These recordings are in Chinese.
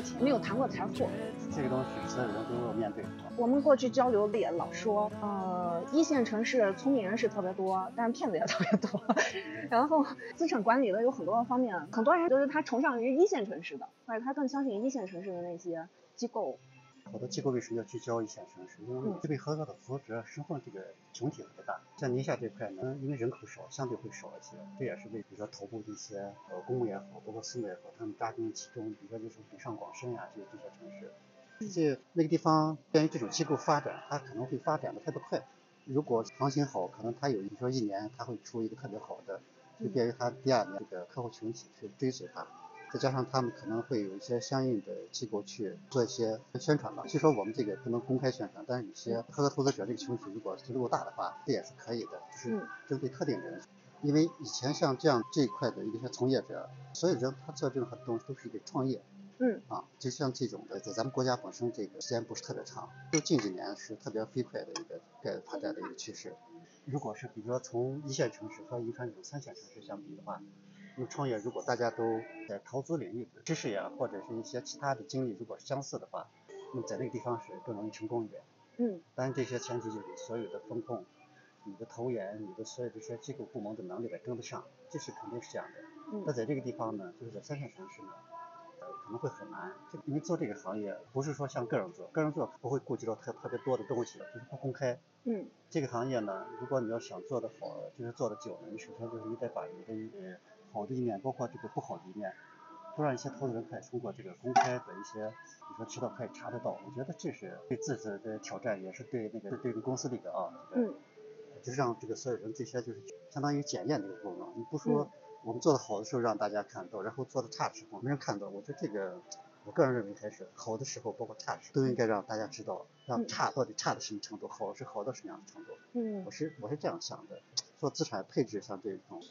过钱，没有谈过财富。这个东西所有人都要面对。我们过去交流的也老说，呃，一线城市聪明人是特别多，但是骗子也特别多。然后资产管理的有很多方面，很多人就是他崇尚于一线城市的，或者他更相信一线城市的那些机构。好多机构为什么要聚焦一线城市？因为具备合格的负责者生活这个群体特别大。像宁夏这块呢，因为人口少，相对会少一些。这也是为比如说头部的一些呃公务也好，包括私募也好，他们扎根其中。比如说就是北上广深呀，这些这些城市。这那个地方，关于这种机构发展，它可能会发展的特别快。如果行情好，可能它有，比如说一年，它会出一个特别好的，就便于它第二年这个客户群体去追随它。再加上他们可能会有一些相应的机构去做一些宣传吧。虽说我们这个不能公开宣传，但是有些合格投资者这个群体如果足够大的话，这也是可以的，就是针对特定人。因为以前像这样这一块的一些从业者，所有人他做任何东西都是一个创业。嗯啊，就像这种的，在咱们国家本身这个时间不是特别长，就近几年是特别飞快的一个在发展的一个趋势。如果是比如说从一线城市和银川这种三线城市相比的话，创业如果大家都在投资领域的知识呀，或者是一些其他的经历如果相似的话，那么在那个地方是更容易成功一点。嗯。当然这些前提就是所有的风控、你的投研、你的所有这些机构部门的能力得跟得上，这是肯定是这样的。嗯。那在这个地方呢，就是在三线城市呢。可能会很难，就因为做这个行业不是说像个人做，个人做不会顾及到特特别多的东西，就是不公开。嗯。这个行业呢，如果你要想做得好，就是做得久呢，你首先就是你得把你的呃好的一面，包括这个不好的一面，都让一些投资人可以通过这个公开的一些，你说渠道可以查得到。我觉得这是对自己的挑战，也是对那个对公司的一个啊，嗯，就是让这个所有人这些就是相当于检验这个功能。你不说。我们做的好的时候让大家看到，然后做的差的时候没人看到。我觉得这个，我个人认为还是好的时候，包括差的时候都应该让大家知道，让差到底差到什么程度，好是好到什么样的程度。嗯，我是我是这样想的。做资产配置像这种，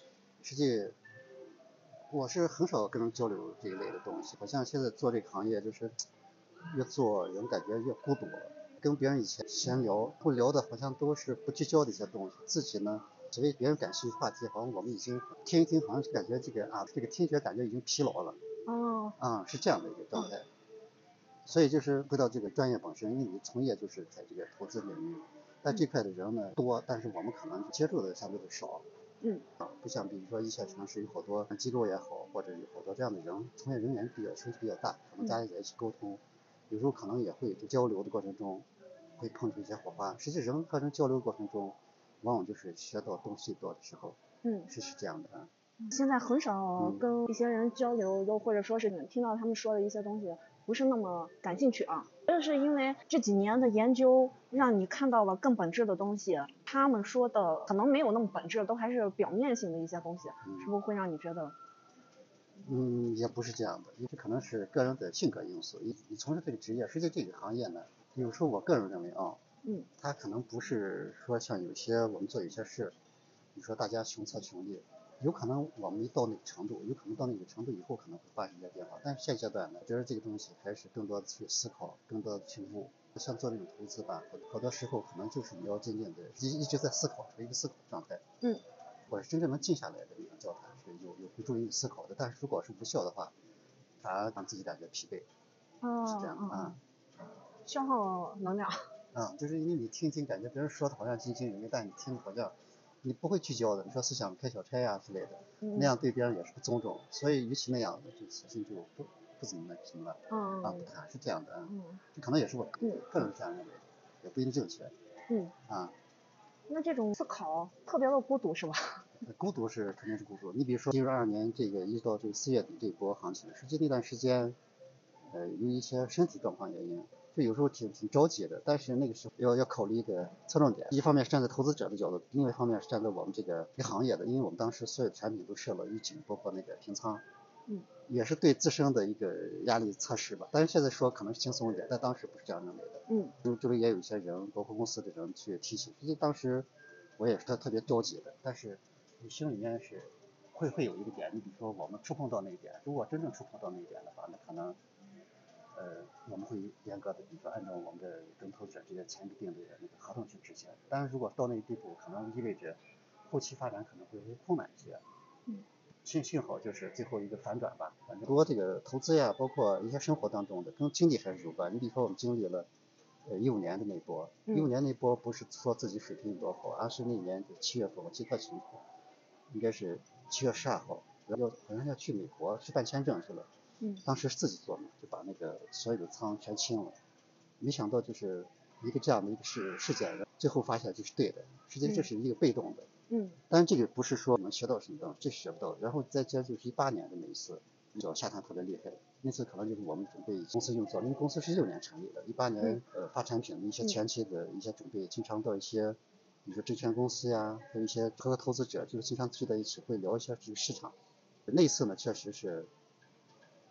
实际我是很少跟人交流这一类的东西。好像现在做这个行业，就是越做人感觉越孤独了，跟别人以前闲聊不聊的，好像都是不聚焦的一些东西，自己呢。只为别人感兴趣话题，好像我们已经听一听，好像感觉这个啊，这个听觉感觉已经疲劳了。哦。啊，是这样的一个状态。所以就是回到这个专业本身，因为你从业就是在这个投资领域，但这块的人呢多，但是我们可能接触的相对的少。嗯。啊，不像比如说一线城市有好多机构也好，或者有好多这样的人，从业人员比较群体比较大，可能大家在一起沟通，有时候可能也会交流的过程中会碰出一些火花。实际人和人交流过程中。往往就是学到东西多的时候，嗯，是是这样的。现在很少跟一些人交流，又或者说是听到他们说的一些东西，不是那么感兴趣啊。这是因为这几年的研究让你看到了更本质的东西，他们说的可能没有那么本质，都还是表面性的一些东西，是不是会让你觉得？嗯，也不是这样的，因为可能是个人的性格因素。你你从事这个职业，实际这个行业呢，有时候我个人认为啊。嗯，他可能不是说像有些我们做有些事，你说大家穷策穷力，有可能我们一到那个程度，有可能到那个程度以后可能会发生一些变化。但是现阶段呢，觉得这个东西还是更多的去思考，更多的去悟。像做这种投资吧，好多时候可能就是你要静静的一一直在思考，处于一个思考状态。嗯，或者真正能静下来的一种交谈是有有助于你思考的。但是如果是无效的话，反而让自己感觉疲惫。哦，是这样啊，消耗能量。啊，就是因为你听听，感觉别人说的好像津津有味，但你听好像你不会聚焦的。你说思想开小差呀之类的，那样对别人也是不尊重。所以与其那样，就索性就不不怎么那什么了。嗯。啊，不谈是这样的。嗯。这可能也是我个人这样认为，也不一定正确。嗯。啊。那这种思考特别的孤独是吧？孤独是肯定是孤独。你比如说进入二二年这个一直到这个四月底这一波行情，实际那段时间，呃，有一些身体状况原因。就有时候挺挺着急的，但是那个时候要要考虑一个侧重点，一方面是站在投资者的角度，另外一方面是站在我们这个一行业的，因为我们当时所有产品都设了预警，包括那个平仓，嗯，也是对自身的一个压力测试吧。但是现在说可能是轻松一点，但当时不是这样认为的，嗯，就周围也有一些人，包括公司的人去提醒，实际当时我也是特特别着急的，但是你心里面是会会有一个点，你比如说我们触碰到那一点，如果真正触碰到那一点的话，那可能。呃，我们会严格的，比如说按照我们的跟投资者这些签订的那个合同去执行。当然，如果到那个地步，可能意味着后期发展可能会会困难一些。嗯。幸幸好就是最后一个反转吧。反正多这个投资呀，包括一些生活当中的，跟经济还是有关。你比如说我们经历了呃一五年的那波，一五年那波不是说自己水平有多好，而是那年就七月份我记得特清楚，应该是七月十二号，要好像要去美国去办签证去了。嗯。当时是自己做嘛，就把那个所有的仓全清了。没想到就是一个这样的一个事事件，最后发现就是对的，实际上这是一个被动的。嗯。但这个不是说我们学到什么东西，这学不到。然后再接就是一八年的那一次，叫下探特别厉害，那次可能就是我们准备公司运作，因为公司是一六年成立的，一八年呃发产品的一些前期的一些准备，经常到一些，比如说证券公司呀，和一些和投资者就是经常聚在一起会聊一下这个市场。那次呢，确实是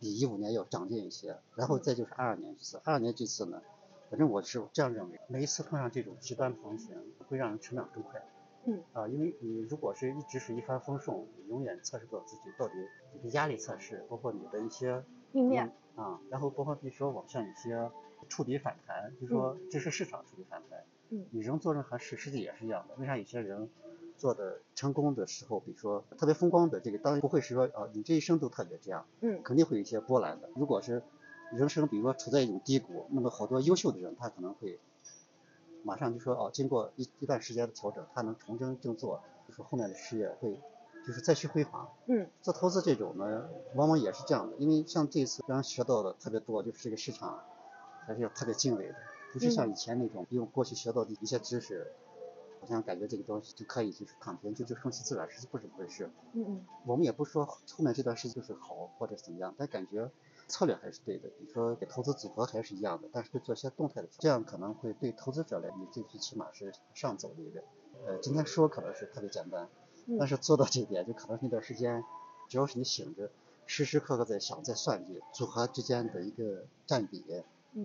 比一五年要长进一些。然后再就是二二年这次，二二年这次呢，反正我是这样认为，每一次碰上这种极端行情，会让人成长更快。嗯。啊，因为你如果是一直是一帆风顺，你永远测试不了自己到底你的压力测试，包括你的一些应变啊，然后包括比如说往像一些触底反弹，就是说这是市场触底反弹。嗯。你人做任何事，实际也是一样的。为啥有些人做的成功的时候，比如说特别风光的这个，当然不会是说啊，你这一生都特别这样。嗯。肯定会有一些波澜的。如果是人生比如说处在一种低谷，那么好多优秀的人他可能会。马上就说哦，经过一一段时间的调整，他能重振振作，就是后面的事业会，就是再续辉煌。嗯。做投资这种呢，往往也是这样的，因为像这次让人学到的特别多，就是这个市场还是要特别敬畏的，不是像以前那种用过去学到的一些知识，好像感觉这个东西就可以就是躺平，就就顺其自然，实际不是这么回事。嗯嗯。我们也不说后面这段事情就是好或者怎么样，但感觉。策略还是对的，比如说给投资组合还是一样的，但是会做些动态的，这样可能会对投资者来，你最最起码是上走的一个。呃，今天说可能是特别简单，但是做到这一点，就可能那段时间，只要是你醒着，时时刻刻在想、在算计组合之间的一个占比，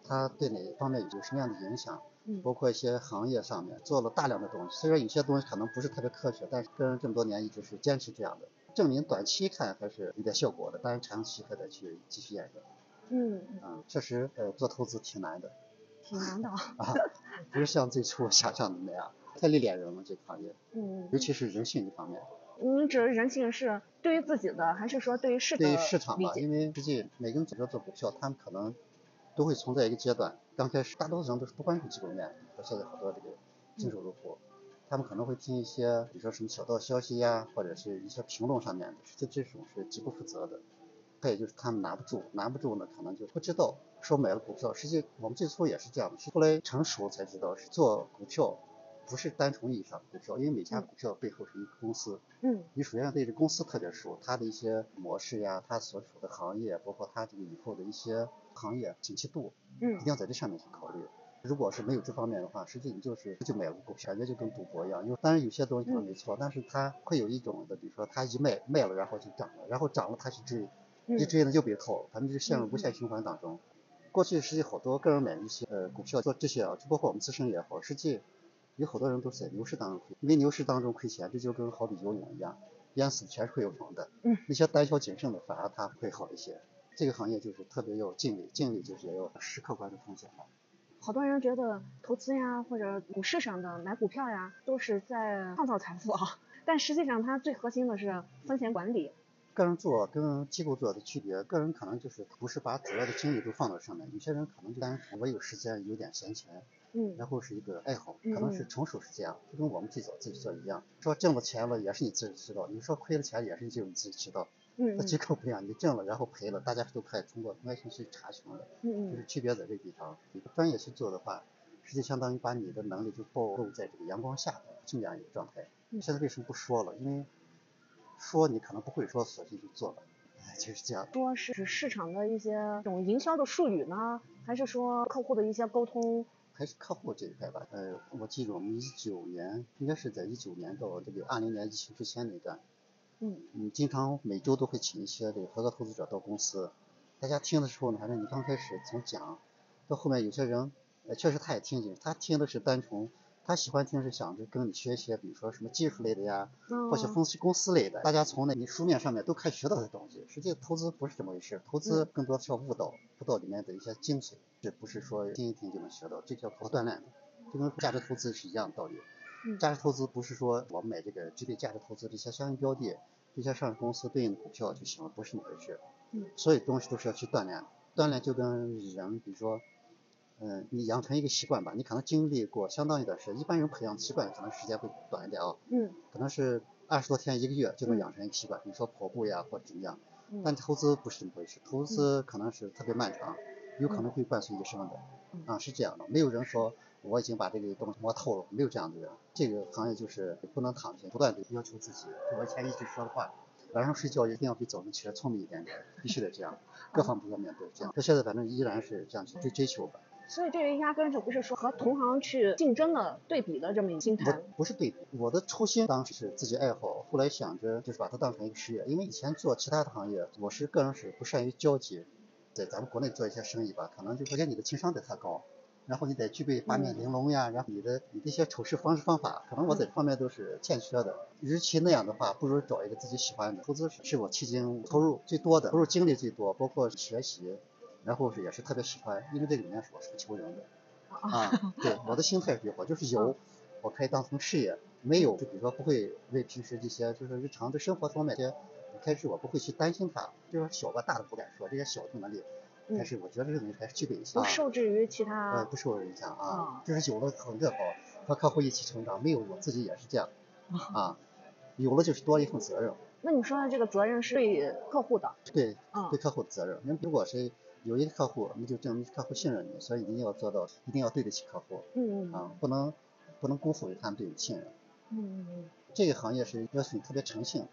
它对哪方面有什么样的影响，包括一些行业上面做了大量的东西，虽然有些东西可能不是特别科学，但是个人这么多年一直是坚持这样的。证明短期看还是有点效果的，但是长期还得去继续验证。嗯嗯，确实，呃，做投资挺难的。挺难的。啊，不是像最初想象的那样，太历练人了这个行业。嗯。尤其是人性这方面。你指的人性是对于自己的，还是说对于市场？对于市场吧，因为实际每个人组织做股票，他们可能都会存在一个阶段，刚开始大多数人都是不关注基本面，到现在好多这个新手入户。他们可能会听一些，比如说什么小道消息呀，或者是一些评论上面的，实际这种是极不负责的。还有就是他们拿不住，拿不住呢，可能就不知道说买了股票，实际我们最初也是这样的，后来成熟才知道是做股票，不是单纯意义上的股票，因为每家股票背后是一个公司。嗯。你首先要对这公司特别熟，它的一些模式呀，它所处的行业，包括它这个以后的一些行业景气度，嗯，一定要在这上面去考虑。如果是没有这方面的话，实际你就是就买了股票，感觉就跟赌博一样。因为当然有些东西可能没错，但是它会有一种的，比如说它一卖卖了，然后就涨了，然后涨了它去追，一追呢又被套，反正就陷入无限循环当中。过去实际好多个人买一些呃股票做这些啊，就包括我们自身也好，实际有好多人都是在牛市当中亏，因为牛市当中亏钱，这就跟好比游泳一样，淹死的全是会游泳的。嗯。那些胆小谨慎的反而他会好一些。这个行业就是特别要敬畏，敬畏就是也要时刻关注风险嘛。好多人觉得投资呀，或者股市上的买股票呀，都是在创造财富啊。但实际上，它最核心的是风险管理。个人做跟机构做的区别，个人可能就是不是把主要的精力都放到上面，有些人可能就单纯我有时间，有点闲钱，嗯，然后是一个爱好，可能是成熟是这样，就跟我们最早自己做一样。说挣了钱了也是你自己知道，你说亏了钱也是你自己知道。嗯，那机构不一样，你挣了然后赔了，大家都可以通过公开信息查询的。嗯嗯，就是区别在这个地方。你专业去做的话，实际相当于把你的能力就暴露在这个阳光下的这样一个状态。现在为什么不说了？因为说你可能不会说，索性去做了，就是这样。说是市场的一些这种营销的术语呢，还是说客户的一些沟通？还是客户这一块吧。呃，我记住我们一九年，应该是在一九年到这个二零年疫情之前那段。嗯，嗯，经常每周都会请一些这个合格投资者到公司，大家听的时候呢，反正你刚开始从讲，到后面有些人，呃，确实他也听进去，他听的是单纯，他喜欢听是想着跟你学一些，比如说什么技术类的呀，或者分析公司类的，大家从那你书面上面都可以学到的东西。实际投资不是这么回事，投资更多是要悟道，悟道里面的一些精髓，这不是说听一听就能学到，这叫靠锻炼的，就跟价值投资是一样的道理。价值投资不是说我们买这个具备价值投资这些相应标的，这些上市公司对应股票就行了，不是那么回事。嗯。所有东西都是要去锻炼，锻炼就跟人，比如说，嗯，你养成一个习惯吧，你可能经历过相当一段时间，一般人培养习惯可能时间会短一点啊。嗯。可能是二十多天一个月就能养成一个习惯，你说跑步呀或者怎么样。嗯。但投资不是这么回事，投资可能是特别漫长，有可能会伴随一生的。啊，是这样的，没有人说我已经把这个东西摸透了，没有这样的人。这个行业就是不能躺平，不断的要求自己。我以前一直说的话，晚上睡觉一定要比早上起来聪明一点点，必须得这样，各方面都要面对这样。他现在反正依然是这样去追追求吧。所以这压根就不是说和同行去竞争的对比的这么一个心态。不不是对比，我的初心当时是自己爱好，后来想着就是把它当成一个事业。因为以前做其他的行业，我是个人是不善于交际，在咱们国内做一些生意吧，可能就首先你的情商得太高。然后你得具备八面玲珑呀，然后你的你的一些处事方式方法，可能我在这方面都是欠缺的。与其那样的话，不如找一个自己喜欢的。投资是我迄今投入最多的，投入精力最多，包括学习，然后是也是特别喜欢，因为这里面是我是个求人的。啊，对，我的心态比较好，就是有，我可以当成事业；没有，就比如说不会为平时这些就是日常的生活方面些，开始我不会去担心它，就是小吧大的不敢说，这些小的能力。但是我觉得这个东西还是具备一些，不受制于其他，呃，不受影响啊，就是有了很更好，和客户一起成长，没有我自己也是这样，啊，有了就是多一份责任。那你说的这个责任是对客户的？对，对客户的责任。那如果是有一个客户，那就证明客户信任你，所以一定要做到，一定要对得起客户。嗯嗯。啊，不能不能辜负他们对你的信任。嗯嗯嗯。这个行业是要求你特别诚信。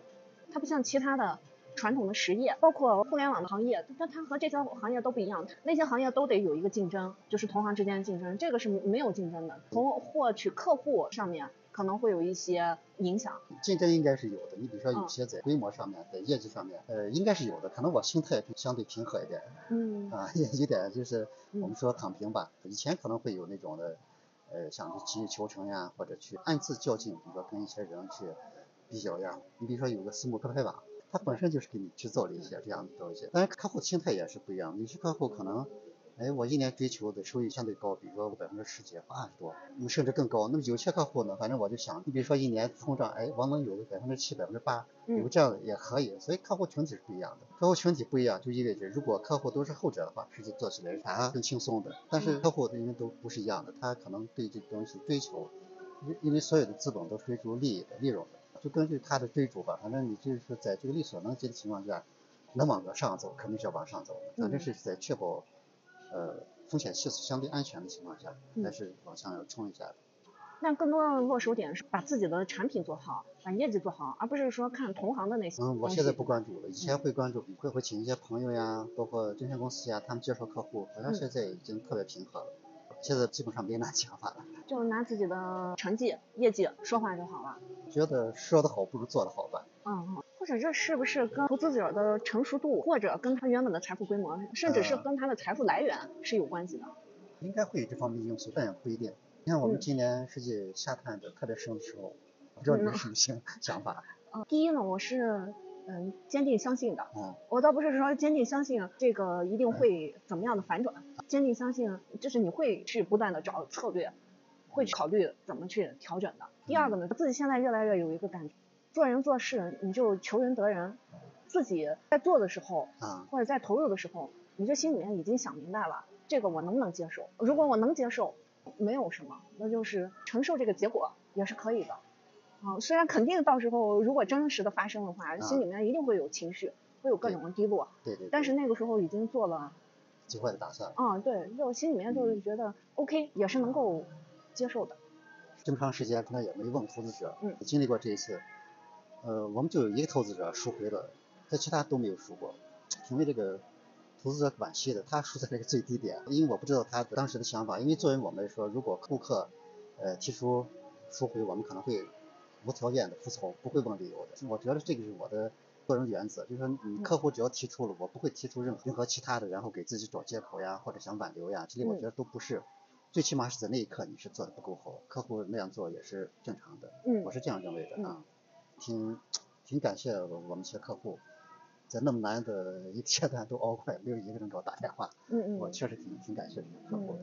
它不像其他的。传统的实业，包括互联网的行业，但它和这些行业都不一样。那些行业都得有一个竞争，就是同行之间的竞争，这个是没有竞争的。从获取客户上面可能会有一些影响。竞争应该是有的，你比如说有些在规模上面，在业绩上面，呃，应该是有的。可能我心态相对平和一点。嗯。啊，有点就是我们说躺平吧。以前可能会有那种的，呃，想着急于求成呀，或者去暗自较劲，比如说跟一些人去比较呀。你比如说有个私募拍拍网。它本身就是给你制造了一些这样的东西，但是客户心态也是不一样。有些客户可能，哎，我一年追求的收益相对高，比如说百分之十几或二十多，那么甚至更高。那么有些客户呢，反正我就想，你比如说一年通胀，哎，我能有个百分之七、百分之八，有这样的也可以。所以客户群体是不一样的，客户群体不一样，就意味着如果客户都是后者的话，实际做起来反而更轻松的。但是客户因为都不是一样的，他可能对这东西追求，因因为所有的资本都追逐利益的、利润的。就根据他的追逐吧，反正你就是说，在这个力所能及的情况下，能往上走，肯定是要往上走的。反正是在确保呃风险系数相对安全的情况下，还是往上要冲一下的。那更多的落手点是把自己的产品做好，把业绩做好，而不是说看同行的那些。嗯，我现在不关注了，以前会关注，会会请一些朋友呀，包括证券公司呀，他们介绍客户，好像现在已经特别平和了。现在基本上没那想法了，就拿自己的成绩、业绩说话就好了。觉得说的好不如做的好吧。嗯嗯。或者这是不是跟投资者的成熟度，或者跟他原本的财富规模，甚至是跟他的财富来源是有关系的？应该会有这方面因素，但也不一定。你看我们今年实际下探的特别深的时候，不知道你有什么想 想法？嗯，第一呢，我是。嗯，坚定相信的。嗯，我倒不是说坚定相信这个一定会怎么样的反转，坚定相信就是你会去不断的找策略，会考虑怎么去调整的。第二个呢，自己现在越来越有一个感觉，做人做事你就求人得人，自己在做的时候，啊，或者在投入的时候，你就心里面已经想明白了，这个我能不能接受？如果我能接受，没有什么，那就是承受这个结果也是可以的。啊，虽然肯定到时候如果真实的发生的话，心里面一定会有情绪，会有各种的低落。对对。但是那个时候已经做了最坏的打算。啊，对，就心里面就是觉得 OK，也是能够接受的。这么长时间可能也没问投资者，嗯，经历过这一次，呃，我们就有一个投资者赎回了，他其他都没有赎过，挺为这个投资者惋惜的，他输在那个最低点，因为我不知道他当时的想法，因为作为我们来说，如果顾客呃提出赎回，我们可能会。无条件的服从，不会问理由的。我觉得这个是我的个人原则，就是说，你客户只要提出了，我不会提出任何任何其他的，然后给自己找借口呀，或者想挽留呀，这里我觉得都不是。最起码是在那一刻你是做的不够好，客户那样做也是正常的。嗯，我是这样认为的啊。挺挺感谢我们这些客户，在那么难的一阶段都熬过来，没有一个人给我打电话。嗯嗯。我确实挺挺感谢这些客户。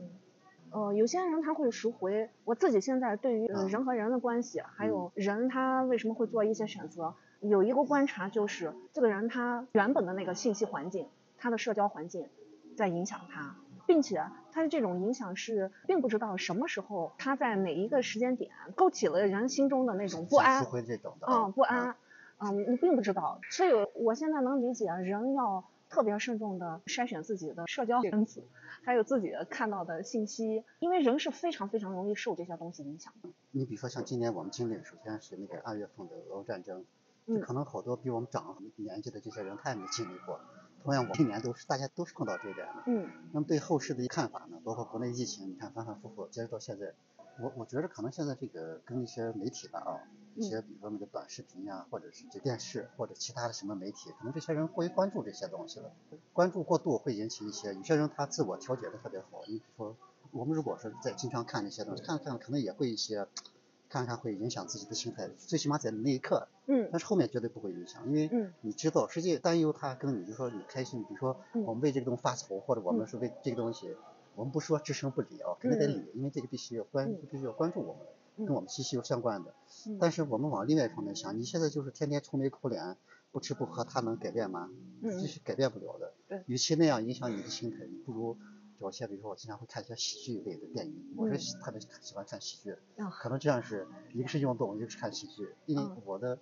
呃，有些人他会赎回。我自己现在对于人和人的关系，还有人他为什么会做一些选择，有一个观察就是，这个人他原本的那个信息环境，他的社交环境在影响他，并且他的这种影响是并不知道什么时候他在哪一个时间点勾起了人心中的那种不安像，会这种的啊、不安，嗯，你并不知道，所以我现在能理解人要特别慎重的筛选自己的社交圈子，还有自己看到的信息，因为人是非常非常容易受这些东西影响的。你比如说像今年我们经历，首先是那个二月份的俄乌战争，就可能好多比我们长年纪的这些人他也没经历过。同样，我今年都是大家都是碰到这一点的。嗯那么对后世的看法呢，包括国内疫情，你看反反复复，截止到现在，我我觉得可能现在这个跟一些媒体吧啊，一些比如说那个短视频呀、或者是这电视或者其他的什么媒体，可能这些人过于关注这些东西了，关注过度会引起一些有些人他自我调节的特别好，你比如说我们如果是在经常看这些东西，看看可能也会一些。看看会影响自己的心态，最起码在那一刻，嗯。但是后面绝对不会影响，因为嗯。你知道，实际担忧它跟你，就说你开心，比如说嗯。我们为这个东西发愁，或者我们是为这个东西，我们不说置身不理啊，肯定得理，因为这个必须要关，嗯必须要关注我们，嗯跟我们息息相关的。嗯但是我们往另外一方面想，你现在就是天天愁眉苦脸，不吃不喝，他能改变吗？嗯这是改变不了的。对与其那样影响你的心态，你不如找些，比如说我经常会看一些喜剧类的电影，我是特别喜欢看喜剧。啊可能这样是一个是运动，一个是看喜剧，因为嗯我的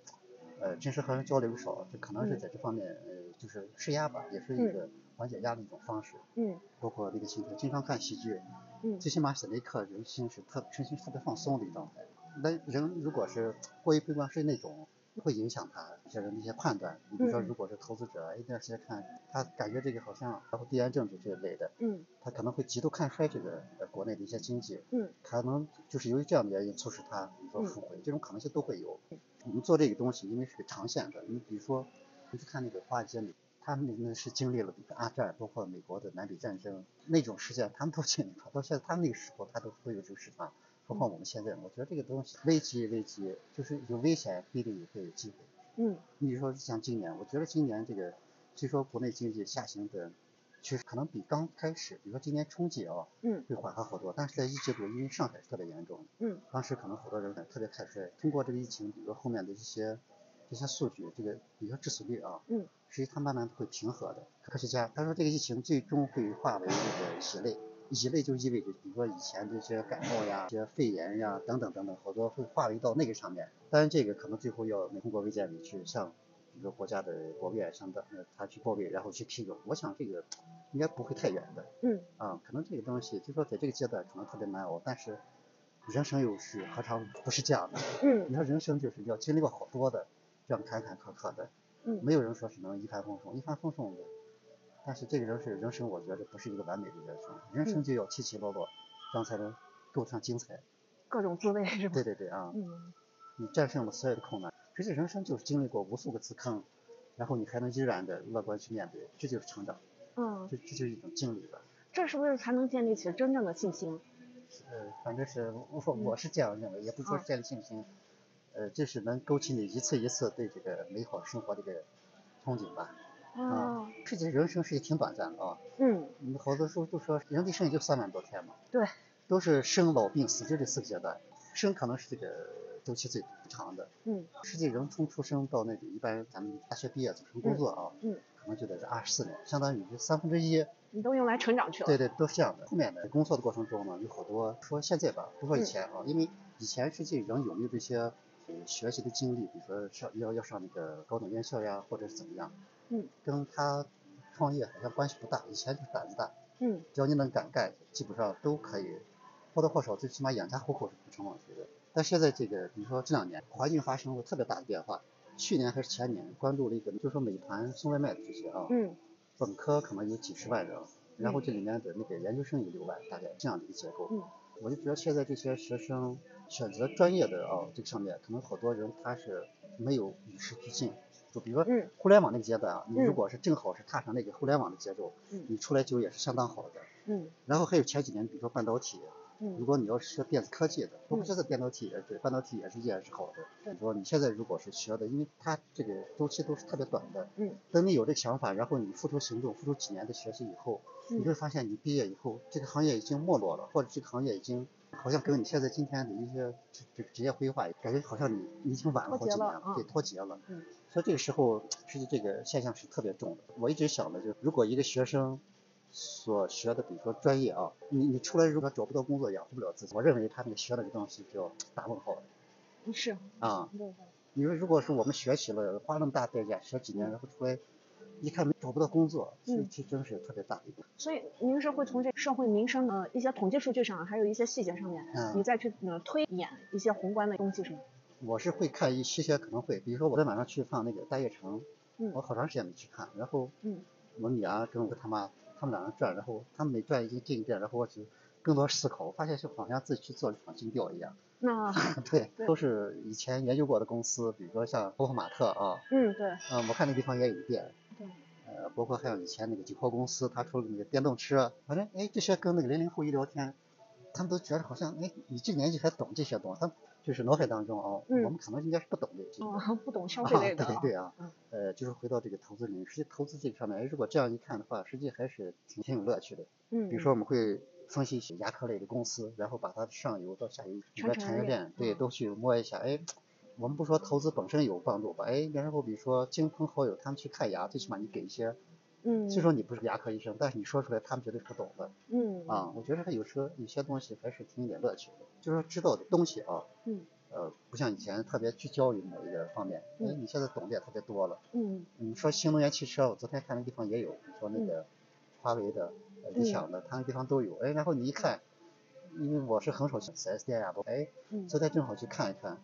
呃平时和人交流少，这可能是嗯在这方面呃就是施压吧，也是一个缓解压力的一种方式。嗯包括那个心态，经常看喜剧，嗯最起码是那一刻人心是特身心特别放松的一状态。那人如果是过于悲观，是那种会影响他一些人的一些判断。你比如说，嗯如果是投资者一段时间看，他感觉这个好像然后地缘政治这一类的，嗯他可能会极度看衰这个呃国内的一些经济。嗯可能就是由于这样的原因促使他，比如说嗯复回，这种可能性都会有。我们做这个东西，因为是个长线的，你比如说，你去看那个华尔街里，他们那是经历了二战，包括美国的南北战争那种事件，他们都经历过，到现在他们那个时候他都会有这个市场，何况我们现在，我觉得这个东西危机危机就是有危险，必定也会有机会。嗯你比如说像今年，我觉得今年这个虽说国内经济下行的趋势可能比刚开始，比如说今年春节啊，嗯会缓和好多，但是在一季度，因为上海是特别严重，嗯当时可能好多人特别看衰。通过这个疫情，比如说后面的一些这些数据，这个比如说致死率啊，嗯，实际它慢慢会平和的。科学家他说这个疫情最终会化为这个乙类，乙类就意味着比如说以前这些感冒呀、这些肺炎呀等等等等，好多会化为到那个上面。当然这个可能最后要通过卫健委去向，比如说国家的国务院向的呃他去报备，然后去批准。我想这个应该不会太远的。嗯啊，可能这个东西就说在这个阶段可能特别难熬，但是人生又是何尝不是这样的？嗯你说人生就是要经历过好多的这样坎坎坷坷的，嗯没有人说是能一帆风顺，一帆风顺的。但是这个人是人生，我觉得不是一个完美的人生，人生就要起起落落，这样才能构成精彩。各种滋味是吧？对对对啊，嗯你战胜了所有的困难，实际人生就是经历过无数个次坑，然后你还能依然的乐观去面对，这就是成长，嗯，这这就是一种经历吧。这是不是才能建立起真正的信心？呃，反正是我我是这样认为，也不是说是建立信心，呃，就是能勾起你一次一次对这个美好生活的一个憧憬吧。哦啊，实际人生是挺短暂的啊，嗯你好多时候都说人的一生也就三万多天嘛，对，都是生老病死，就这四个阶段，生可能是这个周期最长的，嗯实际人从出生到那个一般咱们大学毕业走上工作啊，嗯，可能就在这二十四年，相当于这三分之一。你都用来成长去了。对对，都是这样的。后面的工作的过程中呢，有好多说现在吧，不说以前啊，因为以前实际人有没有这些呃学习的经历，比如说上要要上那个高等院校呀，或者是怎么样，嗯，跟他创业好像关系不大。以前就是胆子大，嗯只要你能敢干，基本上都可以或多或少最起码养家糊口是不成问题的。但现在这个，比如说这两年环境发生了特别大的变化，去年还是前年关注了一个，就是说美团送外卖的这些啊，嗯本科可能有几十万人，然后这里面的那个研究生有六万，大概这样的一个结构。嗯我就觉得现在这些学生选择专业的啊，这个上面可能好多人他是没有与时俱进。就比如说嗯互联网那个阶段啊，你嗯如果是正好是踏上那个互联网的节奏，嗯你出来就业是相当好的。嗯然后还有前几年，比如说半导体，如嗯果你要是学电子科技的，包括嗯现在电导体也对，半导体也是依然是好的。对你说你现在如果是学的，因为它这个周期都是特别短的，嗯等你有这个想法，然后你付出行动，付出几年的学习以后，你嗯会发现你毕业以后，这个行业已经没落了，或者这个行业已经好像跟你现在今天的一些这这个职业规划，感觉好像你你已经晚了好几年了，对，脱节了。嗯。所以这个时候，其实际这个现象是特别重的。我一直想的就是，如果一个学生所学的，比如说专业啊，你你出来如果找不到工作，养活不了自己，我认为他那个学那个东西就要打问号了。是。啊。你说，如果是我们学习了，花那么大代价学几年，然后出来一看找不到工作，这这真是特别大的一个。所以您是会从这社会民生的一些统计数据上，还有一些细节上面，你再去呃推演一些宏观的东西，是吗？我是会看一些可能会，比如说我在晚上去放那个大悦城，我好长时间没去看，然后我女儿跟我他妈他们两人转，然后他们每转一个进一遍，然后我就更多思考，我发现就好像自己去做了一场金调一样。那 对，都是以前研究过的公司，比如说像波克马特啊，嗯对，嗯我看那地方也有店，对，呃包括还有以前那个九号公司，他出了那个电动车，反正哎这些跟那个零零后一聊天，他们都觉得好像哎你这年纪还懂这些东西，他。就是脑海当中啊，我们可能应该是不懂的，哦，不懂消费类的，对对对啊，呃，就是回到这个投资领域，实际投资这个上面，哎，如果这样一看的话，实际还是挺挺有乐趣的。嗯，比如说我们会分析一些牙科类的公司，然后把它的上游到下游整个产业链，对，都去摸一下。哎，我们不说投资本身有帮助吧，哎，然后比如说亲朋好友他们去看牙，最起码你给一些。嗯，虽说你不是牙科医生，但是你说出来，他们绝对是不懂的。嗯，啊，我觉得他有时候有些东西还是挺有点乐趣的，就是说知道的东西啊。嗯。呃，不像以前特别聚焦于某一个方面，哎，你现在懂的也特别多了。嗯。你说新能源汽车，我昨天看那地方也有，你说那个华为的、理想的，他那地方都有。哎，然后你一看，因为我是很少去四 S 店呀，都哎，昨天正好去看一看，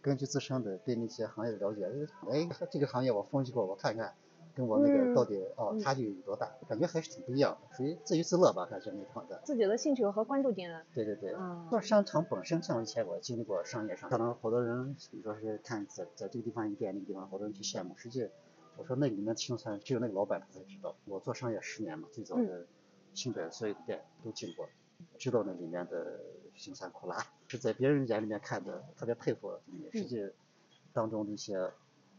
根据自身的对那些行业的了解，哎，这个行业我分析过，我看看。跟我那个到底哦差距有多大？感觉还是挺不一样的，属于自娱自乐吧，感觉那种的。自己的兴趣和关注点。对对对。做商场本身，像以前我经历过商业上，可能好多人，比如说是看在在这个地方一店，那个地方，好多人去羡慕。实际，我说那里面清算，只有那个老板他才知道。我做商业十年嘛，最早的清北所有的店都进过，知道那里面的辛酸苦辣，是在别人眼里面看的，特别佩服。实际当中的一些。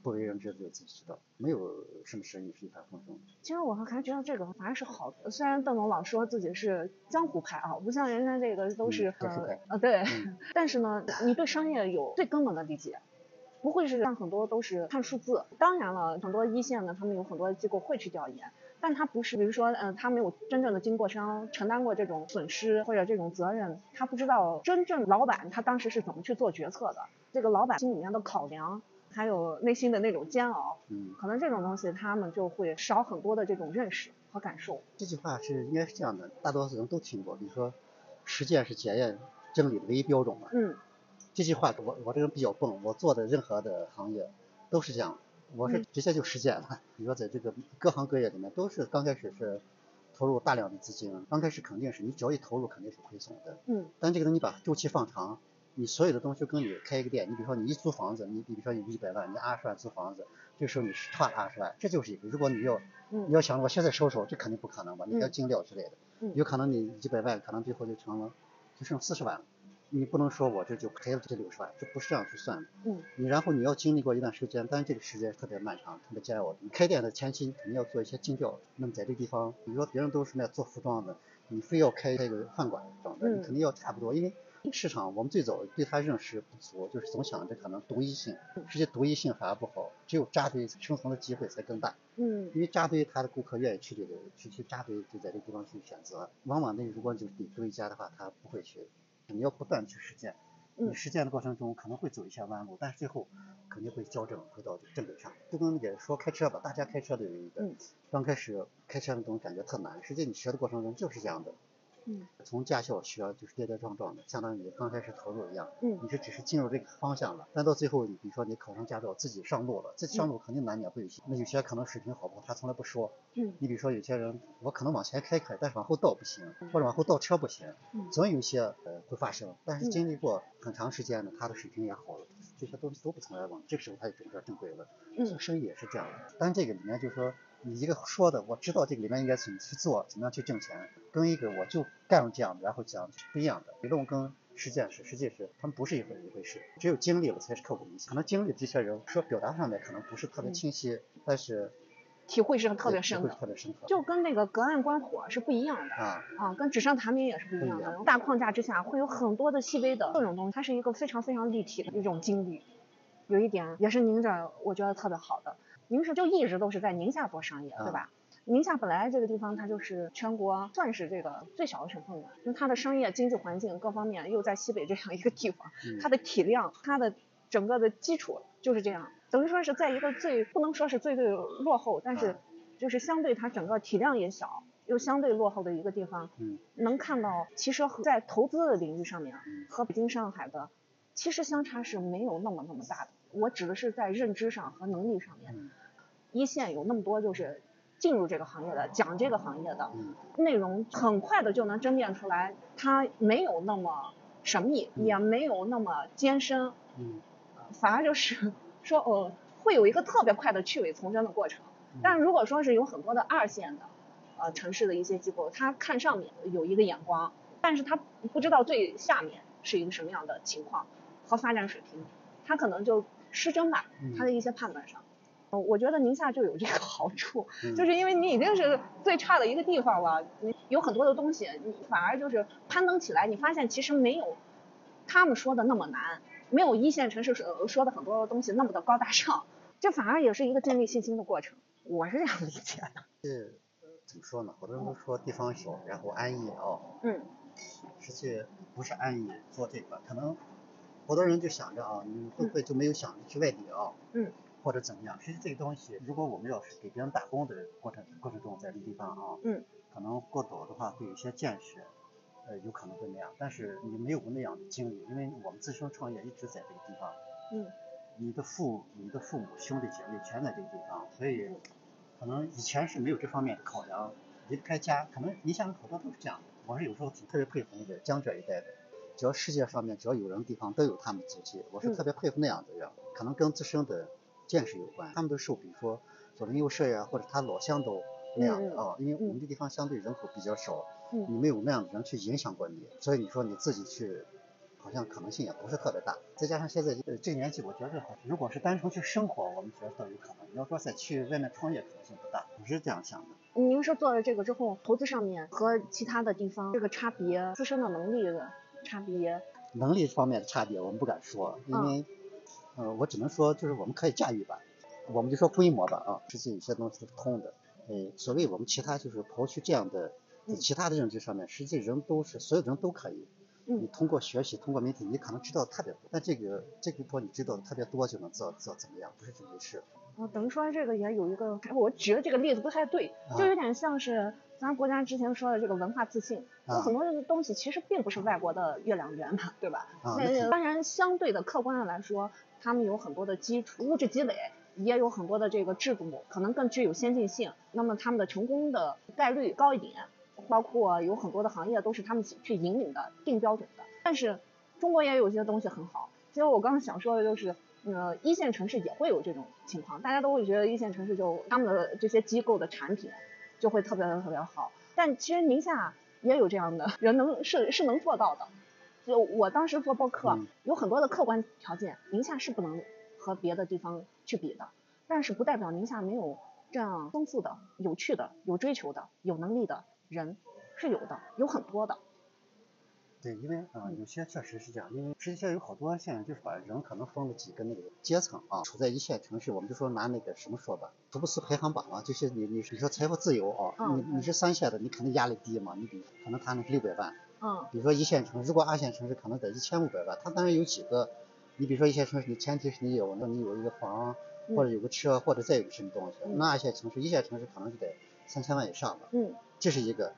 不为人知的就自己知道，没有什么生意是一帆风顺。其实我还觉得这个反而是好的。虽然邓总老说自己是江湖派啊，不像人家这个都是呃啊对，但是呢，你对商业有最根本的理解，不会是像很多都是看数字。当然了，很多一线的他们有很多机构会去调研，但他不是，比如说嗯，他没有真正的经过商，承担过这种损失或者这种责任，他不知道真正老板他当时是怎么去做决策的，这个老板心里面的考量。还有内心的那种煎熬，嗯，可能这种东西他们就会少很多的这种认识和感受。这句话是应该是这样的，大多数人都听过，比如说，实践是检验真理的唯一标准嘛。嗯。这句话我我这人比较笨，我做的任何的行业都是这样，我是直接就实践了。比如说在这个各行各业里面，都是刚开始是投入大量的资金，刚开始肯定是你只要一投入肯定是亏损的。嗯。但这个东西把周期放长。你所有的东西跟你开一个店，你比如说你一租房子，你比如说你一百万，你二十万租房子，这时候你是差二十万，这就是一个。如果你要你要想我现在收手，这肯定不可能吧？你要进料之类的，有可能你一百万可能最后就成了就剩四十万了。你不能说我这就赔了这六十万，这不是这样去算的。嗯。你然后你要经历过一段时间，但是这个时间特别漫长，特别煎熬。你开店的前期肯定要做一些尽调。那么在这个地方，比如说别人都是那做服装的，你非要开一个饭馆这样的，你肯定要差不多，因为。市场我们最早对它认识不足，就是总想着可能独一性，实际独一性反而不好，只有扎堆生存的机会才更大。嗯，因为扎堆他的顾客愿意去这个去去扎堆，就在这个地方去选择。往往那如果就是独一家的话，他不会去。你要不断去实践，你实践的过程中可能会走一些弯路，但是最后肯定会校正回到正轨上。就跟那个说开车吧，大家开车都有一个，刚开始开车那种感觉特难，实际你学的过程中就是这样的。嗯，从驾校学就是跌跌撞撞的，相当于刚开始投入一样。嗯，你是只是进入这个方向了，但到最后，你比如说你考上驾照，自己上路了，自己上路肯定难免会有些。那有些可能水平好不好，他从来不说。嗯，你比如说有些人，我可能往前开开，但是往后倒不行，或者往后倒车不行，总有一些呃会发生。但是经历过很长时间呢，他的水平也好了，这些东西都不从来忘，这个时候他就整个正规了。嗯，生意也是这样的，但这个里面就是说。你一个说的，我知道这个里面应该怎么去做，怎么样去挣钱，跟一个我就干这样，然后讲是不一样的。理论跟实践是，实际是他们不是一回一回事。只有经历了才是刻骨铭心。可能经历这些人说表达上面可能不是特别清晰，但是体会是特别对体会深刻，特别深刻。就跟那个隔岸观火是不一样的。啊，啊，跟纸上谈兵也是不一样的。大框架之下会有很多的细微的各种东西，它是一个非常非常立体的一种经历。有一点也是宁浙，我觉得特别好的，宁市就一直都是在宁夏做商业，对吧？宁夏本来这个地方它就是全国算是这个最小的省份了，因为它的商业经济环境各方面又在西北这样一个地方，嗯它的体量、它的整个的基础就是这样，等于说是在一个最不能说是最最落后，但是啊就是相对它整个体量也小，又相对落后的一个地方，嗯能看到其实和在投资的领域上面嗯和北京、上海的其实相差是没有那么那么大的。我指的是在认知上和能力上面，嗯。一线有那么多就是进入这个行业的、讲这个行业的嗯。内容，很快的就能甄别出来，它没有那么神秘，嗯。也没有那么艰深，嗯。反而就是 说呃会有一个特别快的去伪从真的过程。嗯。但如果说是有很多的二线的呃城市的一些机构，他看上面有一个眼光，但是他不知道最下面是一个什么样的情况和发展水平，他可能就失真吧嗯，他的一些判断上。嗯我觉得宁夏就有这个好处，嗯 就是因为你已经是最差的一个地方了，你有很多的东西，你反而就是攀登起来，你发现其实没有他们说的那么难，没有一线城市说说的很多东西那么的高大上，这反而也是一个建立信心的过程，我是这样理解的。是怎么说呢？好多人都说地方小，然后安逸啊，嗯实际不是安逸做这个，可能好多人就想着啊，你会不会就没有想着去外地啊？嗯或者怎么样？其实这个东西，如果我们要是给别人打工的过程过程中，在这个地方啊，嗯，可能过早的话会有一些见识，呃，有可能会那样。但是你没有过那样的经历，因为我们自身创业一直在这个地方，嗯你的父、你的父母、兄弟姐妹全在这个地方，所以可能以前是没有这方面的考量，离不开家。可能你想好多都是这样的。我是有时候挺特别佩服那个江浙一带的，只要世界上面只要有人的地方都有他们的足迹，我是嗯特别佩服那样的人。可能跟自身的见识有关，他们都受比如说左邻右舍呀，或者他老乡都那样的啊，因为我们这地方相对人口比较少，嗯你没有那样的人去影响过你，所以你说你自己去，好像可能性也不是特别大。再加上现在呃这个年纪，我觉得好如果是单纯去生活，我们觉得倒有可能。你要说再去外面创业，可能性不大，我是这样想的。您是做了这个之后，投资上面和其他的地方这个差别，自身的能力的差别，能力方面的差别我们不敢说，因为，呃，我只能说就是我们可以驾驭吧，我们就说规模吧啊，实际有些东西是通的。呃，所谓我们其他就是刨去这样的嗯其他的认知上面，实际人都是所有人都可以。你嗯通过学习，通过媒体，你可能知道特别多，但这个这个说你知道的特别多就能做做怎么样，不是这么回事。啊，等于说这个也有一个，我举的这个例子不太对，就有点像是咱国家之前说的这个文化自信，有啊很多的东西其实并不是外国的月亮圆嘛，对吧？啊那当然，相对的客观的来说，他们有很多的基础物质积累，也有很多的这个制度，可能更具有先进性，那么他们的成功的概率高一点，包括有很多的行业都是他们去引领的、定标准的。但是中国也有一些东西很好，其实我刚刚想说的就是。呃，一线城市也会有这种情况，大家都会觉得一线城市就他们的这些机构的产品就会特别特别好，但其实宁夏也有这样的人能是是能做到的。就我当时做播客，嗯有很多的客观条件，宁夏是不能和别的地方去比的，但是不代表宁夏没有这样丰富的、有趣的、有追求的、有能力的人是有的，有很多的。对，因为啊、呃有些确实是这样，因为实际上有好多现在就是把人可能分了几个那个阶层啊，处在一线城市，我们就说拿那个什么说吧，福布斯排行榜啊，就是你你你说财富自由啊，嗯你你是三线的，你肯定压力低嘛，你比可能他那六百万，嗯比如说一线城市，如果二线城市可能得一千五百万，他当然有几个，你比如说一线城市，你前提是你有，那你有一个房，或者有个车，或者再有个什么东西，嗯那二线城市，一线城市可能就得三千万以上了。嗯这是一个。